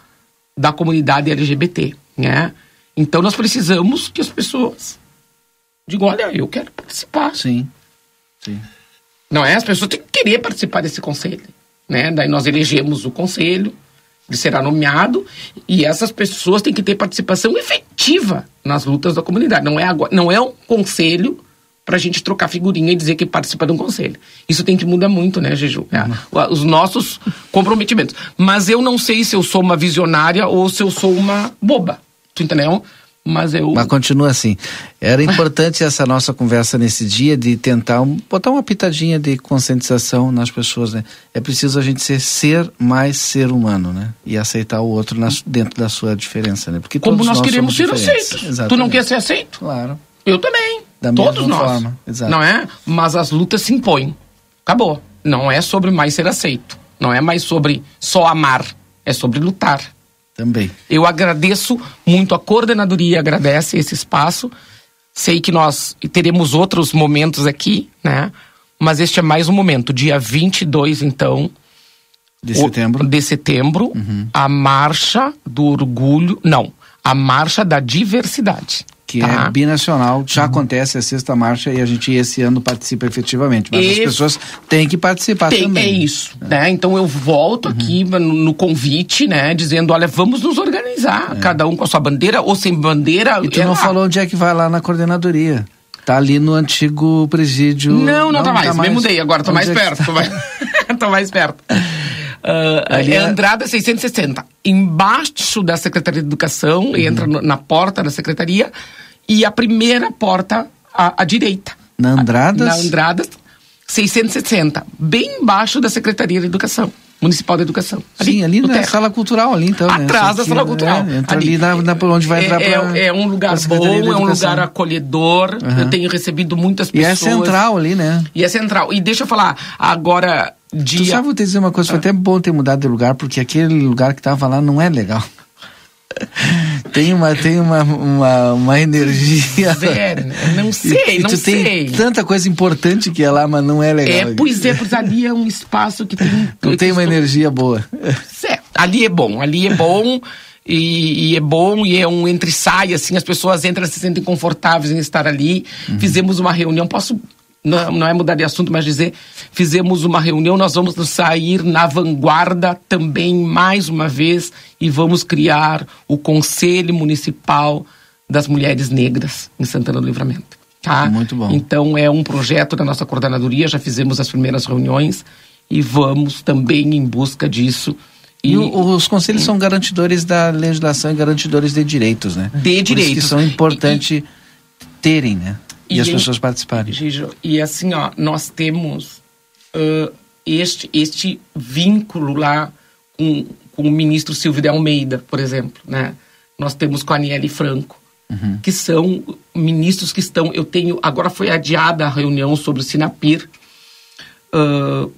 Speaker 23: da comunidade LGBT, né? Então nós precisamos que as pessoas digam, olha, eu quero participar.
Speaker 2: Sim, sim.
Speaker 23: Não é? As pessoas têm que querer participar desse conselho, né? Daí nós elegemos o conselho, ele será nomeado e essas pessoas têm que ter participação efetiva nas lutas da comunidade. Não é agora, não é um conselho para a gente trocar figurinha e dizer que participa de um conselho. Isso tem que mudar muito, né, Jeju? É, o- Os nossos comprometimentos. Mas eu não sei se eu sou uma visionária ou se eu sou uma boba. Tu entendeu? Mas eu.
Speaker 2: Mas continua assim. Era importante essa nossa conversa nesse dia de tentar um- botar uma pitadinha de conscientização nas pessoas, né? É preciso a gente ser ser mais ser humano, né? E aceitar o outro nas- dentro da sua diferença, né? Porque
Speaker 23: Como
Speaker 2: todos
Speaker 23: nós queremos ser aceitos. Tu não quer ser aceito?
Speaker 2: Claro.
Speaker 23: Eu também.
Speaker 2: Da
Speaker 23: Todos
Speaker 2: mesma
Speaker 23: nós.
Speaker 2: forma, exato.
Speaker 23: Não é? Mas as lutas se impõem. Acabou. Não é sobre mais ser aceito. Não é mais sobre só amar. É sobre lutar.
Speaker 2: Também.
Speaker 23: Eu agradeço muito a coordenadoria, agradece esse espaço. Sei que nós teremos outros momentos aqui, né? Mas este é mais um momento. Dia 22, então.
Speaker 2: De
Speaker 23: o-
Speaker 2: setembro. Uhum.
Speaker 23: De setembro, a marcha do orgulho. Não, a marcha da diversidade.
Speaker 2: Que
Speaker 23: tá?
Speaker 2: é binacional, já acontece a sexta marcha e a gente esse ano participa efetivamente. Mas as
Speaker 23: E-
Speaker 2: pessoas têm que participar
Speaker 23: Tem,
Speaker 2: também.
Speaker 23: É isso, né? Então eu volto aqui no, no convite, né? Dizendo, olha, vamos nos organizar, cada um com a sua bandeira ou sem bandeira.
Speaker 2: É. E tu
Speaker 23: é
Speaker 2: não
Speaker 23: lá.
Speaker 2: falou onde é que vai lá na coordenadoria. Tá ali no antigo presídio.
Speaker 23: Não, não, tá mais. Me mudei agora, tô
Speaker 2: Onde
Speaker 23: mais
Speaker 2: é
Speaker 23: perto.
Speaker 2: tá?
Speaker 23: Tô mais, [laughs] tô mais perto. [laughs] Ah,
Speaker 2: Ali
Speaker 23: é
Speaker 2: é-
Speaker 23: Andrada 660. Embaixo da Secretaria de Educação,
Speaker 2: Uhum.
Speaker 23: entra na porta da Secretaria, e a primeira porta à, à direita.
Speaker 2: Na Andradas?
Speaker 23: Na Andradas 660. Bem embaixo da Secretaria de Educação. Municipal da Educação.
Speaker 2: Sim, ali na sala cultural ali então. né?
Speaker 23: Atrás da
Speaker 2: Essa
Speaker 23: sala cultural.
Speaker 2: É, entra ali, na, na, onde vai
Speaker 23: é,
Speaker 2: entrar
Speaker 23: é,
Speaker 2: pra,
Speaker 23: é um lugar bom,
Speaker 2: da
Speaker 23: é um lugar acolhedor.
Speaker 2: Aham.
Speaker 23: Eu tenho recebido muitas
Speaker 2: E
Speaker 23: pessoas.
Speaker 2: é central ali, né?
Speaker 23: E é central. E deixa eu falar, agora, dia.
Speaker 2: Tu sabe, vou te dizer uma coisa, foi até bom ter mudado de lugar, porque aquele lugar que tava lá não é legal. [laughs] Tem uma, tem uma, uma, uma energia. [laughs]
Speaker 23: Zero? Não sei,
Speaker 2: E
Speaker 23: não
Speaker 2: tu
Speaker 23: sei.
Speaker 2: tem tanta coisa importante que é lá, mas não é legal.
Speaker 23: É, pois é, pois ali é um espaço que tem. [laughs]
Speaker 2: Não tem uma energia boa.
Speaker 23: Certo. Ali é bom, ali é bom. E, e é bom, e é um entre sai, assim, as pessoas entram e se sentem confortáveis em estar ali.
Speaker 2: Uhum.
Speaker 23: Fizemos uma reunião, posso, não, não é mudar de assunto, mas dizer, fizemos uma reunião, nós vamos sair na vanguarda também, mais uma vez, e vamos criar o Conselho Municipal das Mulheres Negras em Santana do Livramento. Tá?
Speaker 2: Muito bom.
Speaker 23: Então é um projeto da nossa coordenadoria, já fizemos as primeiras reuniões e vamos também em busca disso.
Speaker 2: E, o- os conselhos são garantidores da legislação e garantidores de direitos, né?
Speaker 23: De
Speaker 2: Por
Speaker 23: direitos.
Speaker 2: que são importantes terem, né? E,
Speaker 23: E
Speaker 2: as pessoas participarem.
Speaker 23: Gijo, e assim, ó, nós temos ãh, este, este vínculo lá com, com o ministro Silvio de Almeida, por exemplo, né? Nós temos com a Aniele Franco, que são ministros que estão. Eu tenho. Agora foi adiada a reunião sobre o Sinapir ãh,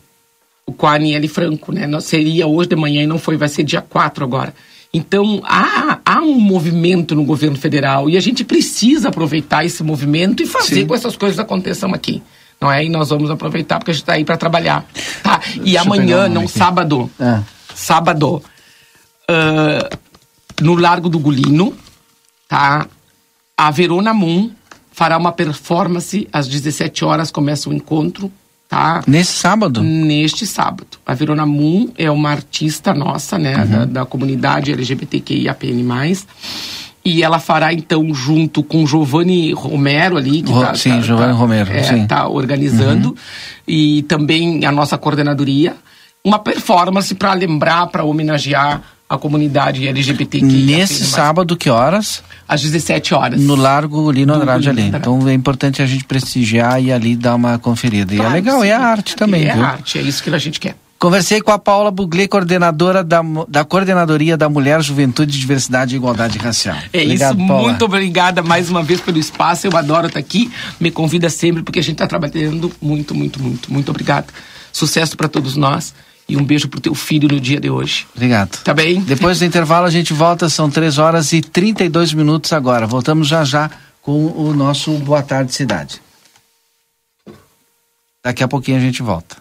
Speaker 23: com a Aniele Franco, né? Seria hoje de manhã e não foi, vai ser dia 4 agora. Então, há, há um movimento no governo federal e a gente precisa aproveitar esse movimento e fazer
Speaker 2: Sim.
Speaker 23: com essas coisas aconteçam aqui. Não é? E nós vamos aproveitar porque a gente está aí para trabalhar. Tá? E
Speaker 2: Deixa
Speaker 23: amanhã, não,
Speaker 2: aqui.
Speaker 23: sábado,
Speaker 2: Ah.
Speaker 23: sábado, ah, no Largo do Gulino, tá? A Verona Moon fará uma performance às 17 horas, começa o encontro, tá?
Speaker 2: Nesse sábado?
Speaker 23: Neste sábado. A Verona Moon é uma artista nossa, né,
Speaker 2: Uhum.
Speaker 23: da, da comunidade LGBTQIAPN+. E ela fará, então, junto com Giovanni Romero ali, que
Speaker 2: Ro-
Speaker 23: tá,
Speaker 2: sim,
Speaker 23: tá-
Speaker 2: Giovanni
Speaker 23: tá-
Speaker 2: Romero,
Speaker 23: é,
Speaker 2: sim. Uhum.
Speaker 23: tá organizando, e também a nossa coordenadoria, uma performance para lembrar, para homenagear a comunidade LGBTQIA+.
Speaker 2: Nesse sábado, que horas?
Speaker 23: Às 17 horas.
Speaker 2: No Largo Lino Andrade ali. Então é importante a gente prestigiar e ali dar uma conferida. e é
Speaker 23: Claro,
Speaker 2: legal,
Speaker 23: sim.
Speaker 2: e a arte também,
Speaker 23: É
Speaker 2: viu?
Speaker 23: arte, é isso que a gente quer.
Speaker 2: Conversei com a Paula Buglé, coordenadora da, da Coordenadoria da Mulher, Juventude, Diversidade e Igualdade Racial.
Speaker 23: É
Speaker 2: Obrigado,
Speaker 23: isso,
Speaker 2: Paula.
Speaker 23: muito obrigada mais uma vez pelo espaço. Eu adoro estar aqui. Me convida sempre porque a gente está trabalhando muito, muito, muito. Muito obrigado. Sucesso para todos nós e um beijo pro teu filho no dia de hoje.
Speaker 2: Obrigado.
Speaker 23: Tá bem?
Speaker 2: Depois do intervalo a gente volta, são 3 horas e 32 minutos agora. Voltamos já já com o nosso Boa Tarde Cidade. Daqui a pouquinho a gente volta.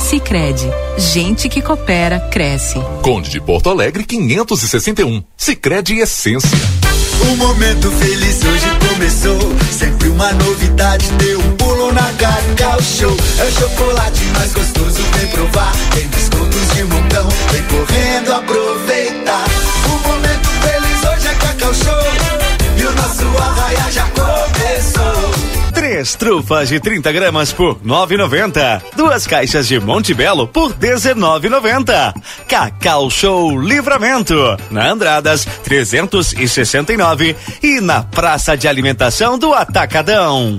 Speaker 24: Sicredi, gente que coopera cresce.
Speaker 1: Conde de Porto Alegre 561. Sicredi Essência.
Speaker 25: O momento feliz hoje começou. Sempre uma novidade, deu um pulo na Cacau
Speaker 26: Cacau Show é o chocolate mais gostoso, vem provar. Tem descontos de montão, vem correndo aproveitar. O momento feliz hoje é Cacau Show e o nosso arraia já começou.
Speaker 27: Três trufas de 30 gramas por 9,90. Duas caixas de Monte Belo por 19,90. Cacau Show Livramento. Na Andradas 369 e na Praça de Alimentação do Atacadão.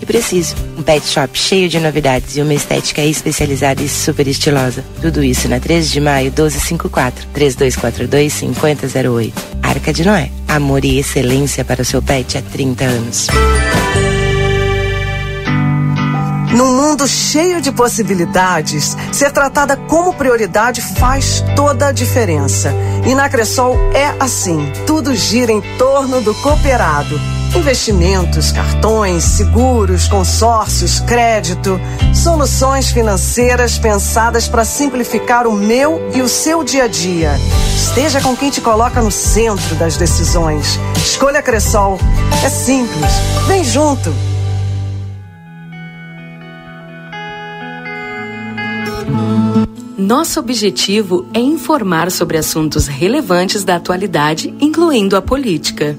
Speaker 28: e preciso. Um pet shop cheio de novidades e uma estética especializada e super estilosa. Tudo isso na 13 de maio 1254 3242 5008. Arca de Noé. Amor e excelência para o seu pet há 30 anos.
Speaker 29: Num mundo cheio de possibilidades, ser tratada como prioridade faz toda a diferença. E na Cressol é assim: tudo gira em torno do cooperado. Investimentos, cartões, seguros, consórcios, crédito, soluções financeiras pensadas para simplificar o meu e o seu dia a dia. Esteja com quem te coloca no centro das decisões. Escolha Cressol. É simples. Vem junto.
Speaker 24: Nosso objetivo é informar sobre assuntos relevantes da atualidade, incluindo a política.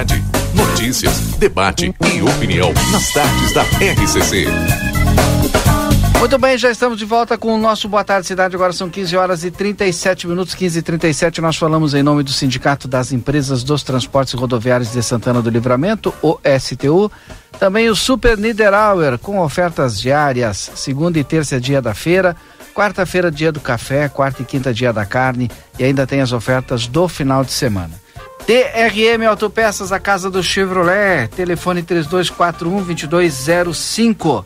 Speaker 1: Cidade. Notícias, debate e opinião nas tardes da RCC.
Speaker 2: Muito bem, já estamos de volta com o nosso Boa Tarde Cidade. Agora são 15 horas e 37 minutos, 15 e 37. Nós falamos em nome do Sindicato das Empresas dos Transportes Rodoviários de Santana do Livramento, o STU. Também o Super Niederauer, com ofertas diárias. Segunda e terça é dia da feira. Quarta-feira, dia do café. Quarta e quinta, dia da carne. E ainda tem as ofertas do final de semana. DRM Autopeças, a casa do Chevrolet. Telefone 3241-2205.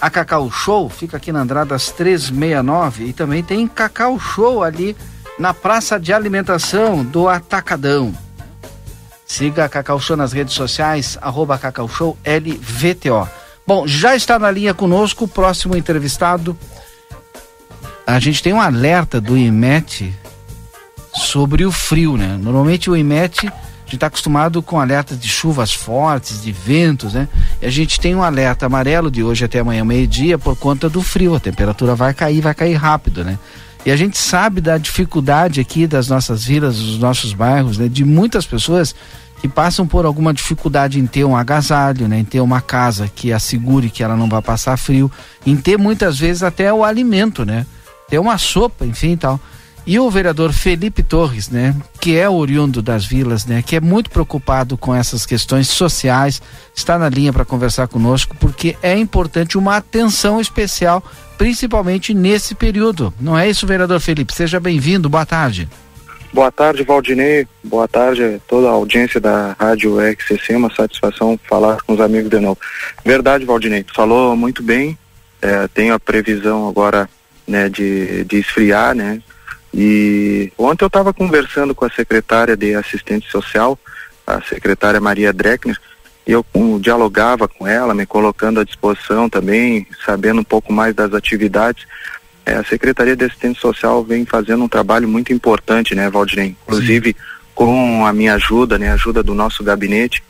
Speaker 2: A Cacau Show fica aqui na Andradas 369 e também tem Cacau Show ali na Praça de Alimentação do Atacadão. Siga a Cacau Show nas redes sociais, arroba Cacau Show LVTO. Bom, já está na linha conosco o próximo entrevistado. A gente tem um alerta do IMET sobre o frio, né? Normalmente o IMET, a gente está acostumado com alertas de chuvas fortes, de ventos, né? E a gente tem um alerta amarelo de hoje até amanhã, meio-dia, por conta do frio. A temperatura vai cair, vai cair rápido, né? E a gente sabe da dificuldade aqui das nossas vilas, dos nossos bairros, né? De muitas pessoas que passam por alguma dificuldade em ter um agasalho, né? Em ter uma casa que assegure que ela não vai passar frio, em ter muitas vezes até o alimento, né? Ter uma sopa, enfim e tal. E o vereador Felipe Torres, né, que é oriundo das vilas, né, que é muito preocupado com essas questões sociais, está na linha para conversar conosco, porque é importante uma atenção especial, principalmente nesse período. Não é isso, vereador Felipe? Seja bem-vindo, boa tarde.
Speaker 30: Boa tarde, Valdinei. Boa tarde a toda a audiência da Rádio XCC. Uma satisfação falar com os amigos de novo. Verdade, Valdinei. Tu falou muito bem. É, tenho a previsão agora né, de, de esfriar, né? E ontem eu estava conversando com a secretária de assistente social, a secretária Maria Dreckner, e eu um, dialogava com ela, me colocando à disposição também, sabendo um pouco mais das atividades. É, a Secretaria de Assistência Social vem fazendo um trabalho muito importante, né, Valdinei? Inclusive com a minha ajuda, né, a ajuda do nosso gabinete,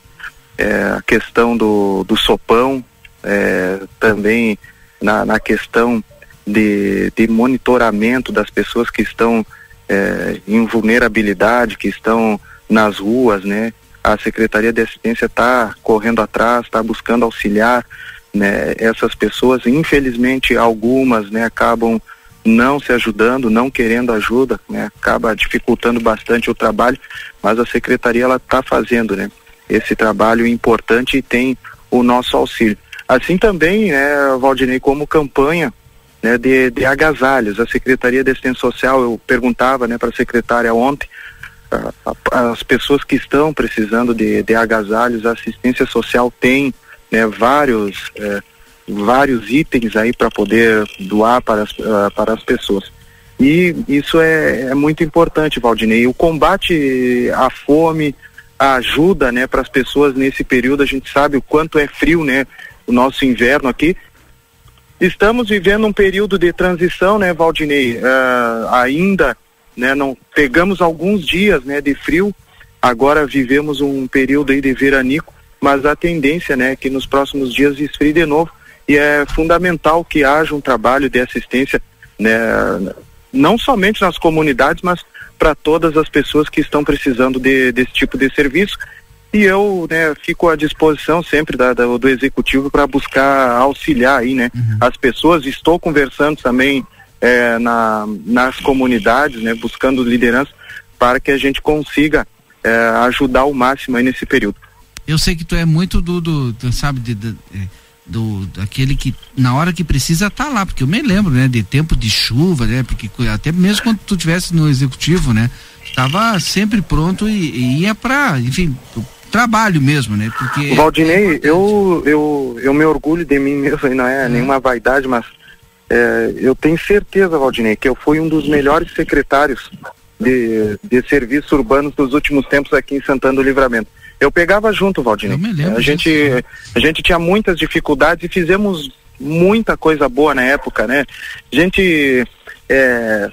Speaker 30: é, a questão do, do sopão, é, também na, na questão de, de monitoramento das pessoas que estão é, em vulnerabilidade, que estão nas ruas, né? A Secretaria de Assistência está correndo atrás, está buscando auxiliar né, essas pessoas. Infelizmente, algumas né, acabam não se ajudando, não querendo ajuda, né, acaba dificultando bastante o trabalho, mas a secretaria ela está fazendo, né, esse trabalho importante e tem o nosso auxílio. Assim também, né, Valdinei, como campanha né, de, de agasalhos. A Secretaria de Assistência Social, eu perguntava né, para a secretária ontem, as pessoas que estão precisando de, de agasalhos, a assistência social tem né, vários, é, vários itens aí para poder doar para as, uh, para as pessoas. E isso é, é muito importante, Valdinei. O combate à fome, a ajuda né, para as pessoas nesse período, a gente sabe o quanto é frio né, o nosso inverno aqui. Estamos vivendo um período de transição, né, Valdinei? Uh, ainda né, não pegamos alguns dias né, de frio, agora vivemos um período aí de veranico, mas a tendência né, é que nos próximos dias esfrie de novo. E é fundamental que haja um trabalho de assistência né, não somente nas comunidades, mas para todas as pessoas que estão precisando de, desse tipo de serviço e eu né, fico à disposição sempre da, da, do executivo para buscar auxiliar aí, né, uhum. as pessoas. Estou conversando também é, na, nas comunidades, né, buscando liderança para que a gente consiga é, ajudar o máximo aí nesse período.
Speaker 2: Eu sei que tu é muito do, do, sabe, de, de, é, do daquele que na hora que precisa tá lá, porque eu me lembro, né, de tempo de chuva, né, porque até mesmo quando tu tivesse no executivo, né, estava sempre pronto e, e ia para, enfim, trabalho mesmo, né? Porque
Speaker 30: Valdinei, eu, eu, eu me orgulho de mim [laughs] mesmo, não é, é. nenhuma vaidade, mas é, eu tenho certeza, Valdinei, que eu fui um dos melhores secretários de, de serviços urbanos dos últimos tempos aqui em Santana do Livramento. Eu pegava junto, Valdinei. a gente, a gente tinha muitas dificuldades e fizemos muita coisa boa na época, né? A gente é,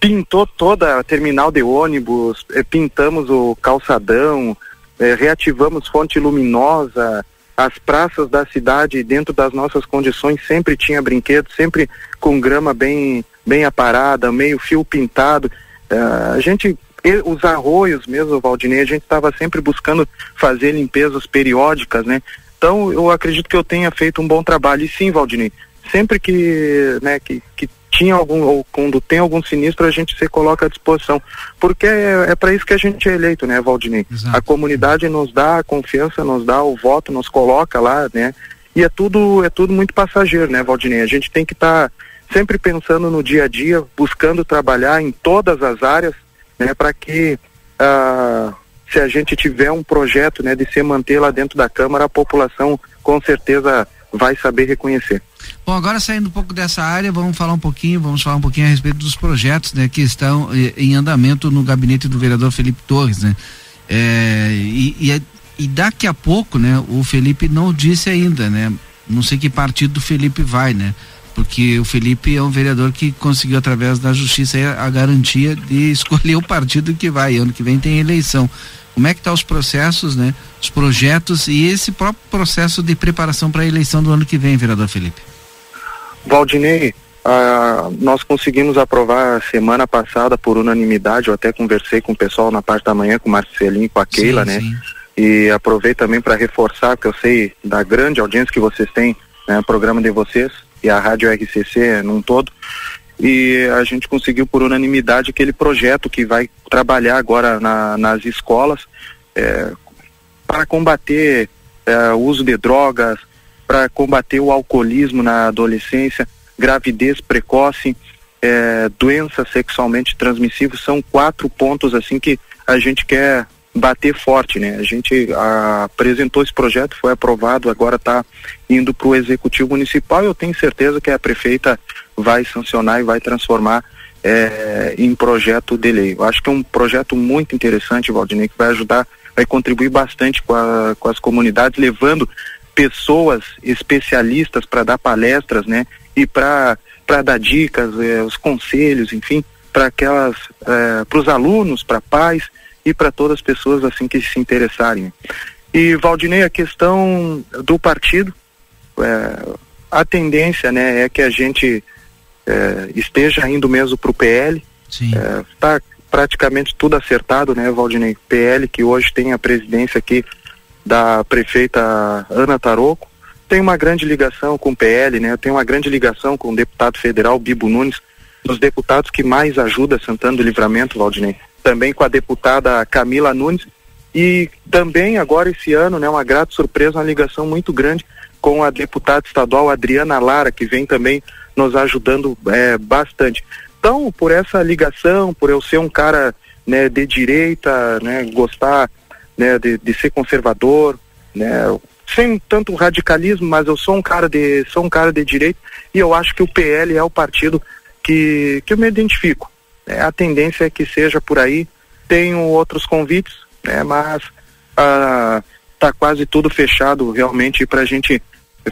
Speaker 30: pintou toda a terminal de ônibus, é, pintamos o calçadão, é, reativamos fonte luminosa, as praças da cidade dentro das nossas condições sempre tinha brinquedos, sempre com grama bem bem aparada, meio fio pintado. É, a gente os arroios mesmo, Valdinei, a gente estava sempre buscando fazer limpezas periódicas, né? Então eu acredito que eu tenha feito um bom trabalho. E sim, Valdinei, sempre que, né, que, que tinha algum, ou quando tem algum sinistro, a gente se coloca à disposição. Porque é, é para isso que a gente é eleito, né, Valdinei? Exato. A comunidade nos dá a confiança, nos dá o voto, nos coloca lá, né? E é tudo, é tudo muito passageiro, né, Valdinei? A gente tem que estar tá sempre pensando no dia a dia, buscando trabalhar em todas as áreas, né, para que ah, se a gente tiver um projeto, né, de se manter lá dentro da Câmara, a população com certeza vai saber reconhecer.
Speaker 2: Bom, agora saindo um pouco dessa área, vamos falar um pouquinho, vamos falar um pouquinho a respeito dos projetos, né, que estão eh, em andamento no gabinete do vereador Felipe Torres, né? É, e, e, e, daqui a pouco, né, o Felipe não disse ainda, né? Não sei que partido do Felipe vai, né? Porque o Felipe é um vereador que conseguiu através da justiça a garantia de [laughs] escolher o partido que vai. Ano que vem tem eleição como é que tá os processos, né? Os projetos e esse próprio processo de preparação para a eleição do ano que vem, vereador Felipe.
Speaker 30: Valdinei, ah, nós conseguimos aprovar semana passada por unanimidade, eu até conversei com o pessoal na parte da manhã, com o Marcelinho e com a Keila, sim, né? Sim. E aproveito também para reforçar, que eu sei da grande audiência que vocês têm, né, programa de vocês e a Rádio RCC num todo e a gente conseguiu por unanimidade aquele projeto que vai trabalhar agora na, nas escolas é, para combater é, o uso de drogas, para combater o alcoolismo na adolescência, gravidez precoce, é, doenças sexualmente transmissíveis, são quatro pontos assim que a gente quer bater forte, né? A gente a, apresentou esse projeto, foi aprovado, agora está indo para o executivo municipal. Eu tenho certeza que a prefeita vai sancionar e vai transformar é, em projeto de lei. Eu acho que é um projeto muito interessante, Valdinei, que vai ajudar, vai contribuir bastante com, a, com as comunidades, levando pessoas especialistas para dar palestras, né? e para dar dicas, eh, os conselhos, enfim, para aquelas eh, para os alunos, para pais e para todas as pessoas assim que se interessarem. E Valdinei, a questão do partido, eh, a tendência, né, é que a gente eh, esteja indo mesmo para o PL. Está praticamente tudo acertado, né, Valdinei? PL que hoje tem a presidência aqui da prefeita Ana Taroco tem uma grande ligação com o PL, né? Tem uma grande ligação com o deputado federal Bibo Nunes, dos deputados que mais ajuda Santana do Livramento, Valdinei. Também com a deputada Camila Nunes e também agora esse ano, né, uma grata surpresa, uma ligação muito grande com a deputada estadual Adriana Lara, que vem também nos ajudando é, bastante. Então, por essa ligação, por eu ser um cara né, de direita, né, gostar né, de, de ser conservador, né, sem tanto radicalismo, mas eu sou um cara de sou um cara de direito e eu acho que o PL é o partido que, que eu me identifico. É, a tendência é que seja por aí. Tenho outros convites, né, mas ah, tá quase tudo fechado realmente para a gente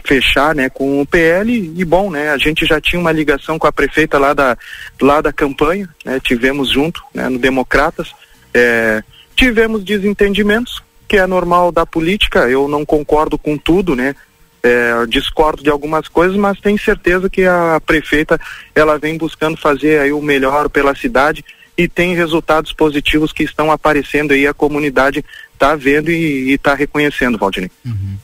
Speaker 30: fechar, né, com o PL e bom, né, a gente já tinha uma ligação com a prefeita lá da lá da campanha, né, tivemos junto, né, no Democratas, é, tivemos desentendimentos, que é normal da política. Eu não concordo com tudo, né? É, discordo de algumas coisas, mas tenho certeza que a prefeita ela vem buscando fazer aí o melhor pela cidade e tem resultados positivos que estão aparecendo aí, a comunidade está vendo e está reconhecendo, Valdinei.
Speaker 2: Uhum.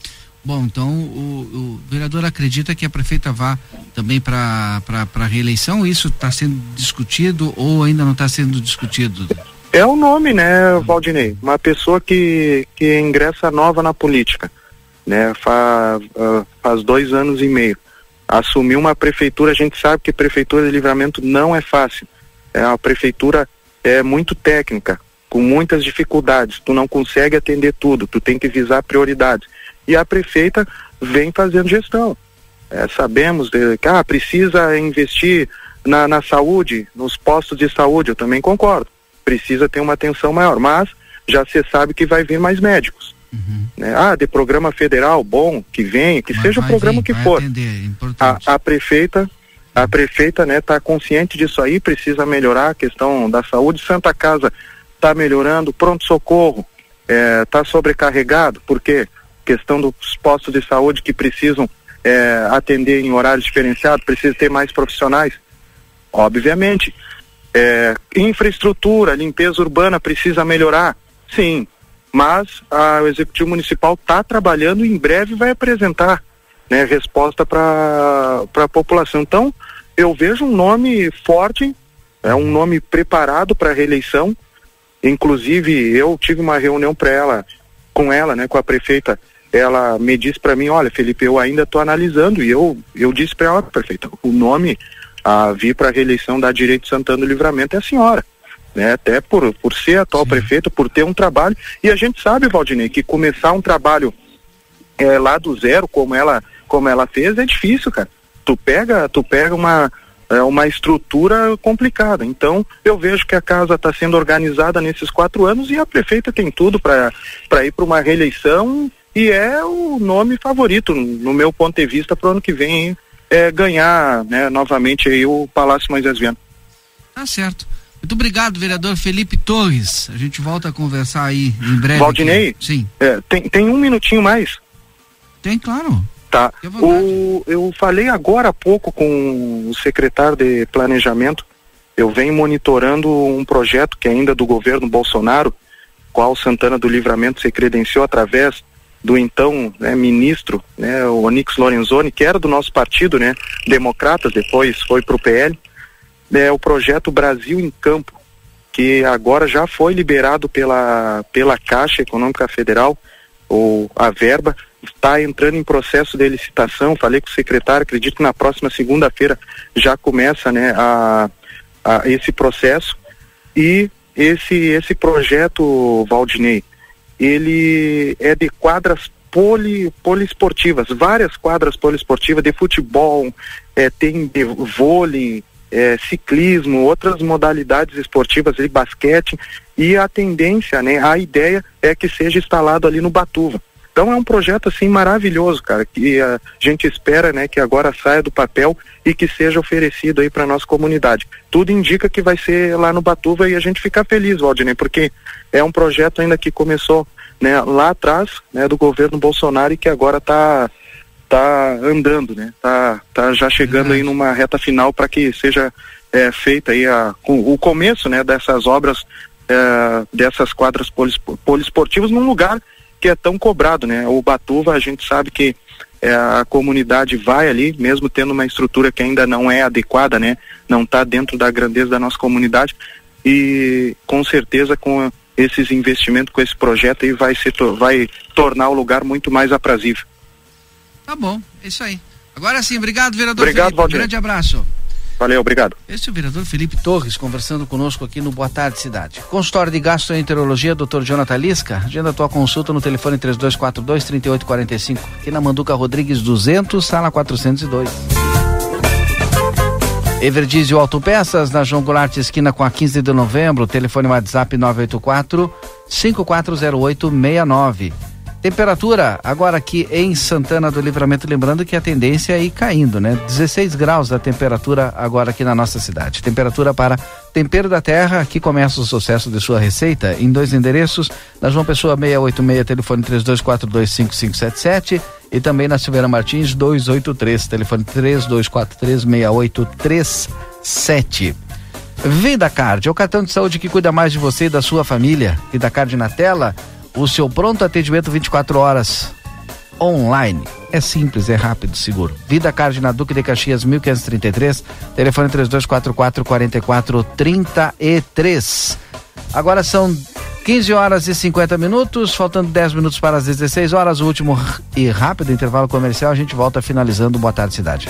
Speaker 2: Bom, então o, o, vereador acredita que a prefeita vá também para a reeleição? Isso está sendo discutido ou ainda não está sendo discutido?
Speaker 30: É o nome, né, Valdinei? Uma pessoa que, que ingressa nova na política, né? Faz, uh, faz dois anos e meio. Assumiu uma prefeitura, a gente sabe que prefeitura de livramento não é fácil. É uma prefeitura é muito técnica, com muitas dificuldades. Tu não consegue atender tudo, tu tem que visar prioridades. E a prefeita vem fazendo gestão. É, sabemos de, que ah, precisa investir na, na saúde, nos postos de saúde, eu também concordo precisa ter uma atenção maior. Mas já se sabe que vai vir mais médicos. Uhum. Né? Ah, de programa federal, bom, que venha, que mas seja o programa vir, que for. Atender, é a, a, prefeita, a prefeita, né, tá consciente disso aí, precisa melhorar a questão da saúde. Santa Casa está melhorando, pronto socorro está é, sobrecarregado, porque questão dos postos de saúde que precisam é, atender em horário diferenciado, precisa ter mais profissionais. Obviamente, é, infraestrutura, limpeza urbana precisa melhorar? Sim, mas a, o Executivo Municipal está trabalhando e em breve vai apresentar né, resposta para a população. Então, eu vejo um nome forte, é um nome preparado para a reeleição. Inclusive, eu tive uma reunião para ela, com ela, né, com a prefeita. Ela me disse para mim, olha, Felipe, eu ainda estou analisando e eu eu disse para ela, prefeita, o nome a vir para a reeleição da Direito Santana do Livramento é a senhora. Né, até por, por ser atual Sim. prefeito, por ter um trabalho. E a gente sabe, Valdinei, que começar um trabalho é, lá do zero, como ela, como ela fez, é difícil, cara. Tu pega, tu pega uma, é, uma estrutura complicada. Então, eu vejo que a casa está sendo organizada nesses quatro anos e a prefeita tem tudo para ir para uma reeleição e é o nome favorito, no meu ponto de vista, para o ano que vem. Hein? É, ganhar né, novamente aí o Palácio Moisés Viana.
Speaker 2: Tá certo. Muito obrigado, vereador Felipe Torres. A gente volta a conversar aí em breve.
Speaker 30: Valdinei? Aqui.
Speaker 2: Sim.
Speaker 30: É, tem, tem um minutinho mais?
Speaker 2: Tem, claro.
Speaker 30: Tá. O, eu falei agora há pouco com o secretário de Planejamento. Eu venho monitorando um projeto que é ainda do governo Bolsonaro, qual Santana do Livramento se credenciou através do então né, ministro, né, o Onix Lorenzoni, que era do nosso partido, né, Democratas, depois foi para o PL, é o projeto Brasil em Campo, que agora já foi liberado pela, pela Caixa Econômica Federal, ou a verba, está entrando em processo de licitação, falei com o secretário, acredito que na próxima segunda-feira já começa né, a, a esse processo, e esse, esse projeto, Valdinei, ele é de quadras poli, poliesportivas, várias quadras poliesportivas de futebol, é, tem de vôlei, é, ciclismo, outras modalidades esportivas, de basquete, e a tendência, né, a ideia é que seja instalado ali no Batuva. Então é um projeto assim maravilhoso, cara, que a gente espera, né, que agora saia do papel e que seja oferecido aí para nossa comunidade. Tudo indica que vai ser lá no Batuva e a gente fica feliz, Valdinei, porque é um projeto ainda que começou, né, lá atrás, né, do governo Bolsonaro e que agora está tá andando, né? Tá, tá já chegando aí numa reta final para que seja é, feita aí a, o começo, né, dessas obras é, dessas quadras poliesportivas num lugar que é tão cobrado, né? O Batuva, a gente sabe que é, a comunidade vai ali, mesmo tendo uma estrutura que ainda não é adequada, né? Não está dentro da grandeza da nossa comunidade e com certeza com esses investimentos, com esse projeto aí vai se vai tornar o lugar muito mais aprazível.
Speaker 2: Tá bom, é isso aí. Agora sim, obrigado, vereador.
Speaker 30: Obrigado,
Speaker 2: Felipe.
Speaker 30: Valdir.
Speaker 2: Um grande abraço.
Speaker 30: Valeu, obrigado.
Speaker 2: Este é o vereador Felipe Torres conversando conosco aqui no Boa Tarde Cidade. Consultório de gastroenterologia, Dr. Jonathan Lisca. Agenda tua consulta no telefone 3242-3845. Aqui na Manduca Rodrigues 200, sala 402. Everdizio Autopeças, na João Goulart, esquina com a 15 de novembro. Telefone WhatsApp 984 540869. Temperatura agora aqui em Santana do Livramento, lembrando que a tendência é ir caindo, né? 16 graus a temperatura agora aqui na nossa cidade. Temperatura para Tempero da Terra, aqui começa o sucesso de sua receita em dois endereços, na João Pessoa 686, telefone 32425577 e também na Silveira Martins 283, telefone 32436837. Vida Card, é o cartão de saúde que cuida mais de você e da sua família. Vida Card na tela, o seu pronto atendimento 24 horas online. É simples, é rápido, seguro. Vida Card na Duque de Caxias 1533, telefone 3244 4433. Agora são 15 horas e 50 minutos, faltando 10 minutos para as 16 horas, o último e rápido intervalo comercial, a gente volta finalizando Boa Tarde Cidade.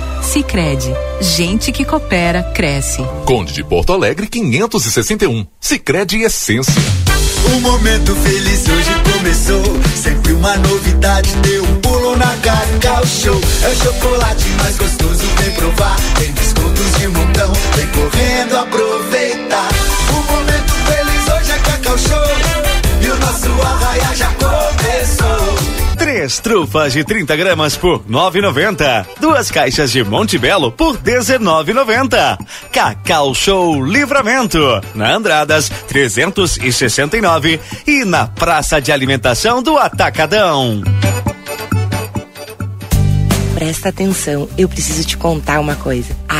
Speaker 24: Sicredi, gente que coopera cresce.
Speaker 1: Conde de Porto Alegre 561. Sicredi Essência.
Speaker 26: O momento feliz hoje começou. Sempre uma novidade, deu um pulo na Cacau Show. É o chocolate mais gostoso, vem provar. Tem descontos de montão, vem correndo aproveitar. O momento feliz hoje é Cacau Show. E o nosso arraia já.
Speaker 25: Três trufas de 30 gramas por 9,90. Duas caixas de Monte Belo por 19,90. Cacau Show Livramento. Na Andradas 369 e na Praça de Alimentação do Atacadão.
Speaker 28: Presta atenção, eu preciso te contar uma coisa.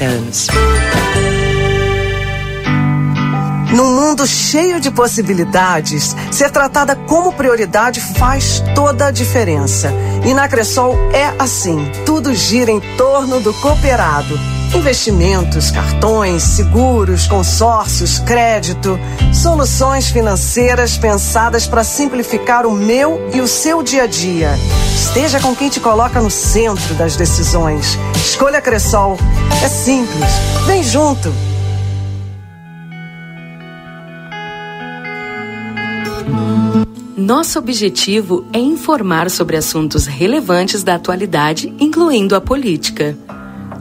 Speaker 28: anos.
Speaker 29: Num mundo cheio de possibilidades, ser tratada como prioridade faz toda a diferença. E na Cressol é assim: tudo gira em torno do cooperado. Investimentos, cartões, seguros, consórcios, crédito, soluções financeiras pensadas para simplificar o meu e o seu dia a dia. Esteja com quem te coloca no centro das decisões. Escolha Cressol. É simples. Vem junto.
Speaker 31: Nosso objetivo é informar sobre assuntos relevantes da atualidade, incluindo a política.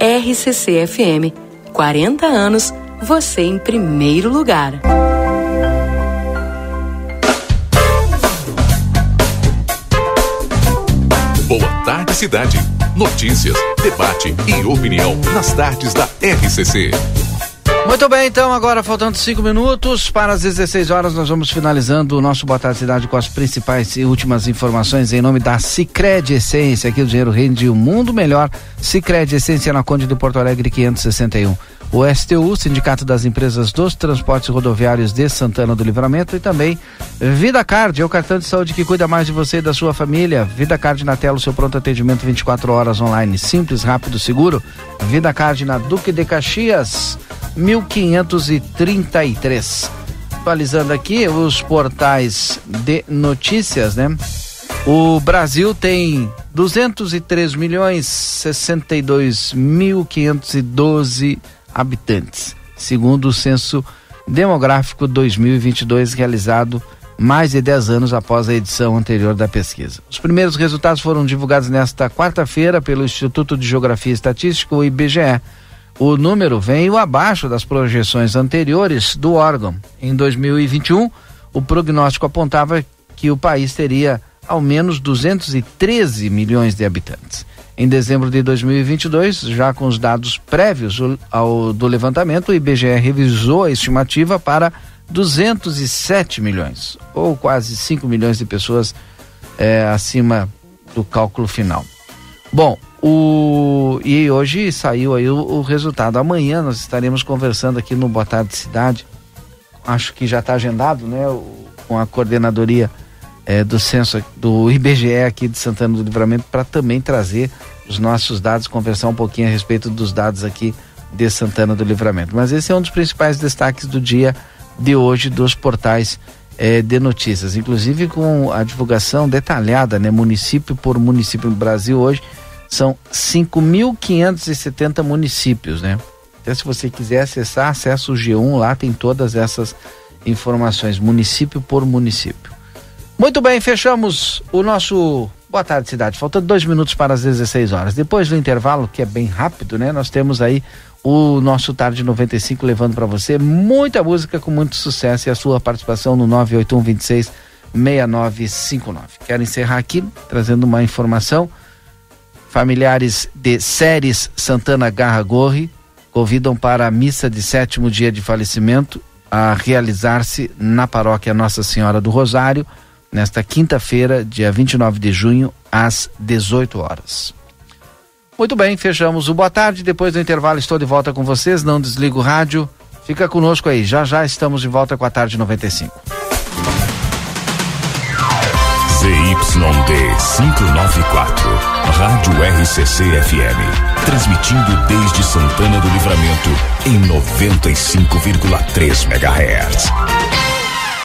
Speaker 31: RCC-FM, 40 anos, você em primeiro lugar.
Speaker 1: Boa tarde, cidade. Notícias, debate e opinião nas tardes da RCC.
Speaker 2: Muito bem, então, agora faltando cinco minutos para as 16 horas, nós vamos finalizando o nosso Boa Tarde Cidade com as principais e últimas informações em nome da Cicred Essência. Aqui o dinheiro rende um mundo melhor. Cicred Essência na Conde de Porto Alegre 561. O STU, Sindicato das Empresas dos Transportes Rodoviários de Santana do Livramento e também Vida Card, é o cartão de saúde que cuida mais de você e da sua família. Vida Card na tela, o seu pronto atendimento 24 horas online, simples, rápido, seguro. Vida Card na Duque de Caxias. 1533. Atualizando aqui os portais de notícias, né? O Brasil tem 203 milhões 62 mil 512 habitantes, segundo o censo demográfico 2022 realizado mais de 10 anos após a edição anterior da pesquisa. Os primeiros resultados foram divulgados nesta quarta-feira pelo Instituto de Geografia e Estatística, o IBGE. O número veio abaixo das projeções anteriores do órgão. Em 2021, o prognóstico apontava que o país teria ao menos 213 milhões de habitantes. Em dezembro de 2022, já com os dados prévios ao, do levantamento, o IBGE revisou a estimativa para 207 milhões, ou quase 5 milhões de pessoas é, acima do cálculo final. Bom, o, e hoje saiu aí o, o, resultado. Amanhã nós estaremos conversando aqui no Boa Tarde Cidade. Acho que já está agendado, né? O, com a coordenadoria é, do censo do IBGE aqui de Santana do Livramento para também trazer os nossos dados, conversar um pouquinho a respeito dos dados aqui de Santana do Livramento. Mas esse é um dos principais destaques do dia de hoje dos portais é, de notícias, inclusive com a divulgação detalhada, né? Município por município no Brasil hoje são 5.570 municípios, né? Até se você quiser acessar, acessa o G1, lá tem todas essas informações, município por município. Muito bem, fechamos o nosso Boa tarde, cidade. Faltando dois minutos para as 16 horas. Depois do intervalo, que é bem rápido, né? Nós temos aí o nosso Tarde 95 levando para você muita música com muito sucesso e a sua participação no 981 26 6959. Quero encerrar aqui trazendo uma informação Familiares de Séries Santana Garra Gorri convidam para a missa de sétimo dia de falecimento a realizar-se na paróquia Nossa Senhora do Rosário, nesta quinta-feira, dia 29 de junho, às 18 horas. Muito bem, fechamos o boa tarde. Depois do intervalo, estou de volta com vocês. Não desliga o rádio. Fica conosco aí. Já já estamos de volta com a tarde 95.
Speaker 32: ZYD 594, Rádio RCC FM. Transmitindo desde Santana do Livramento em 95,3 MHz.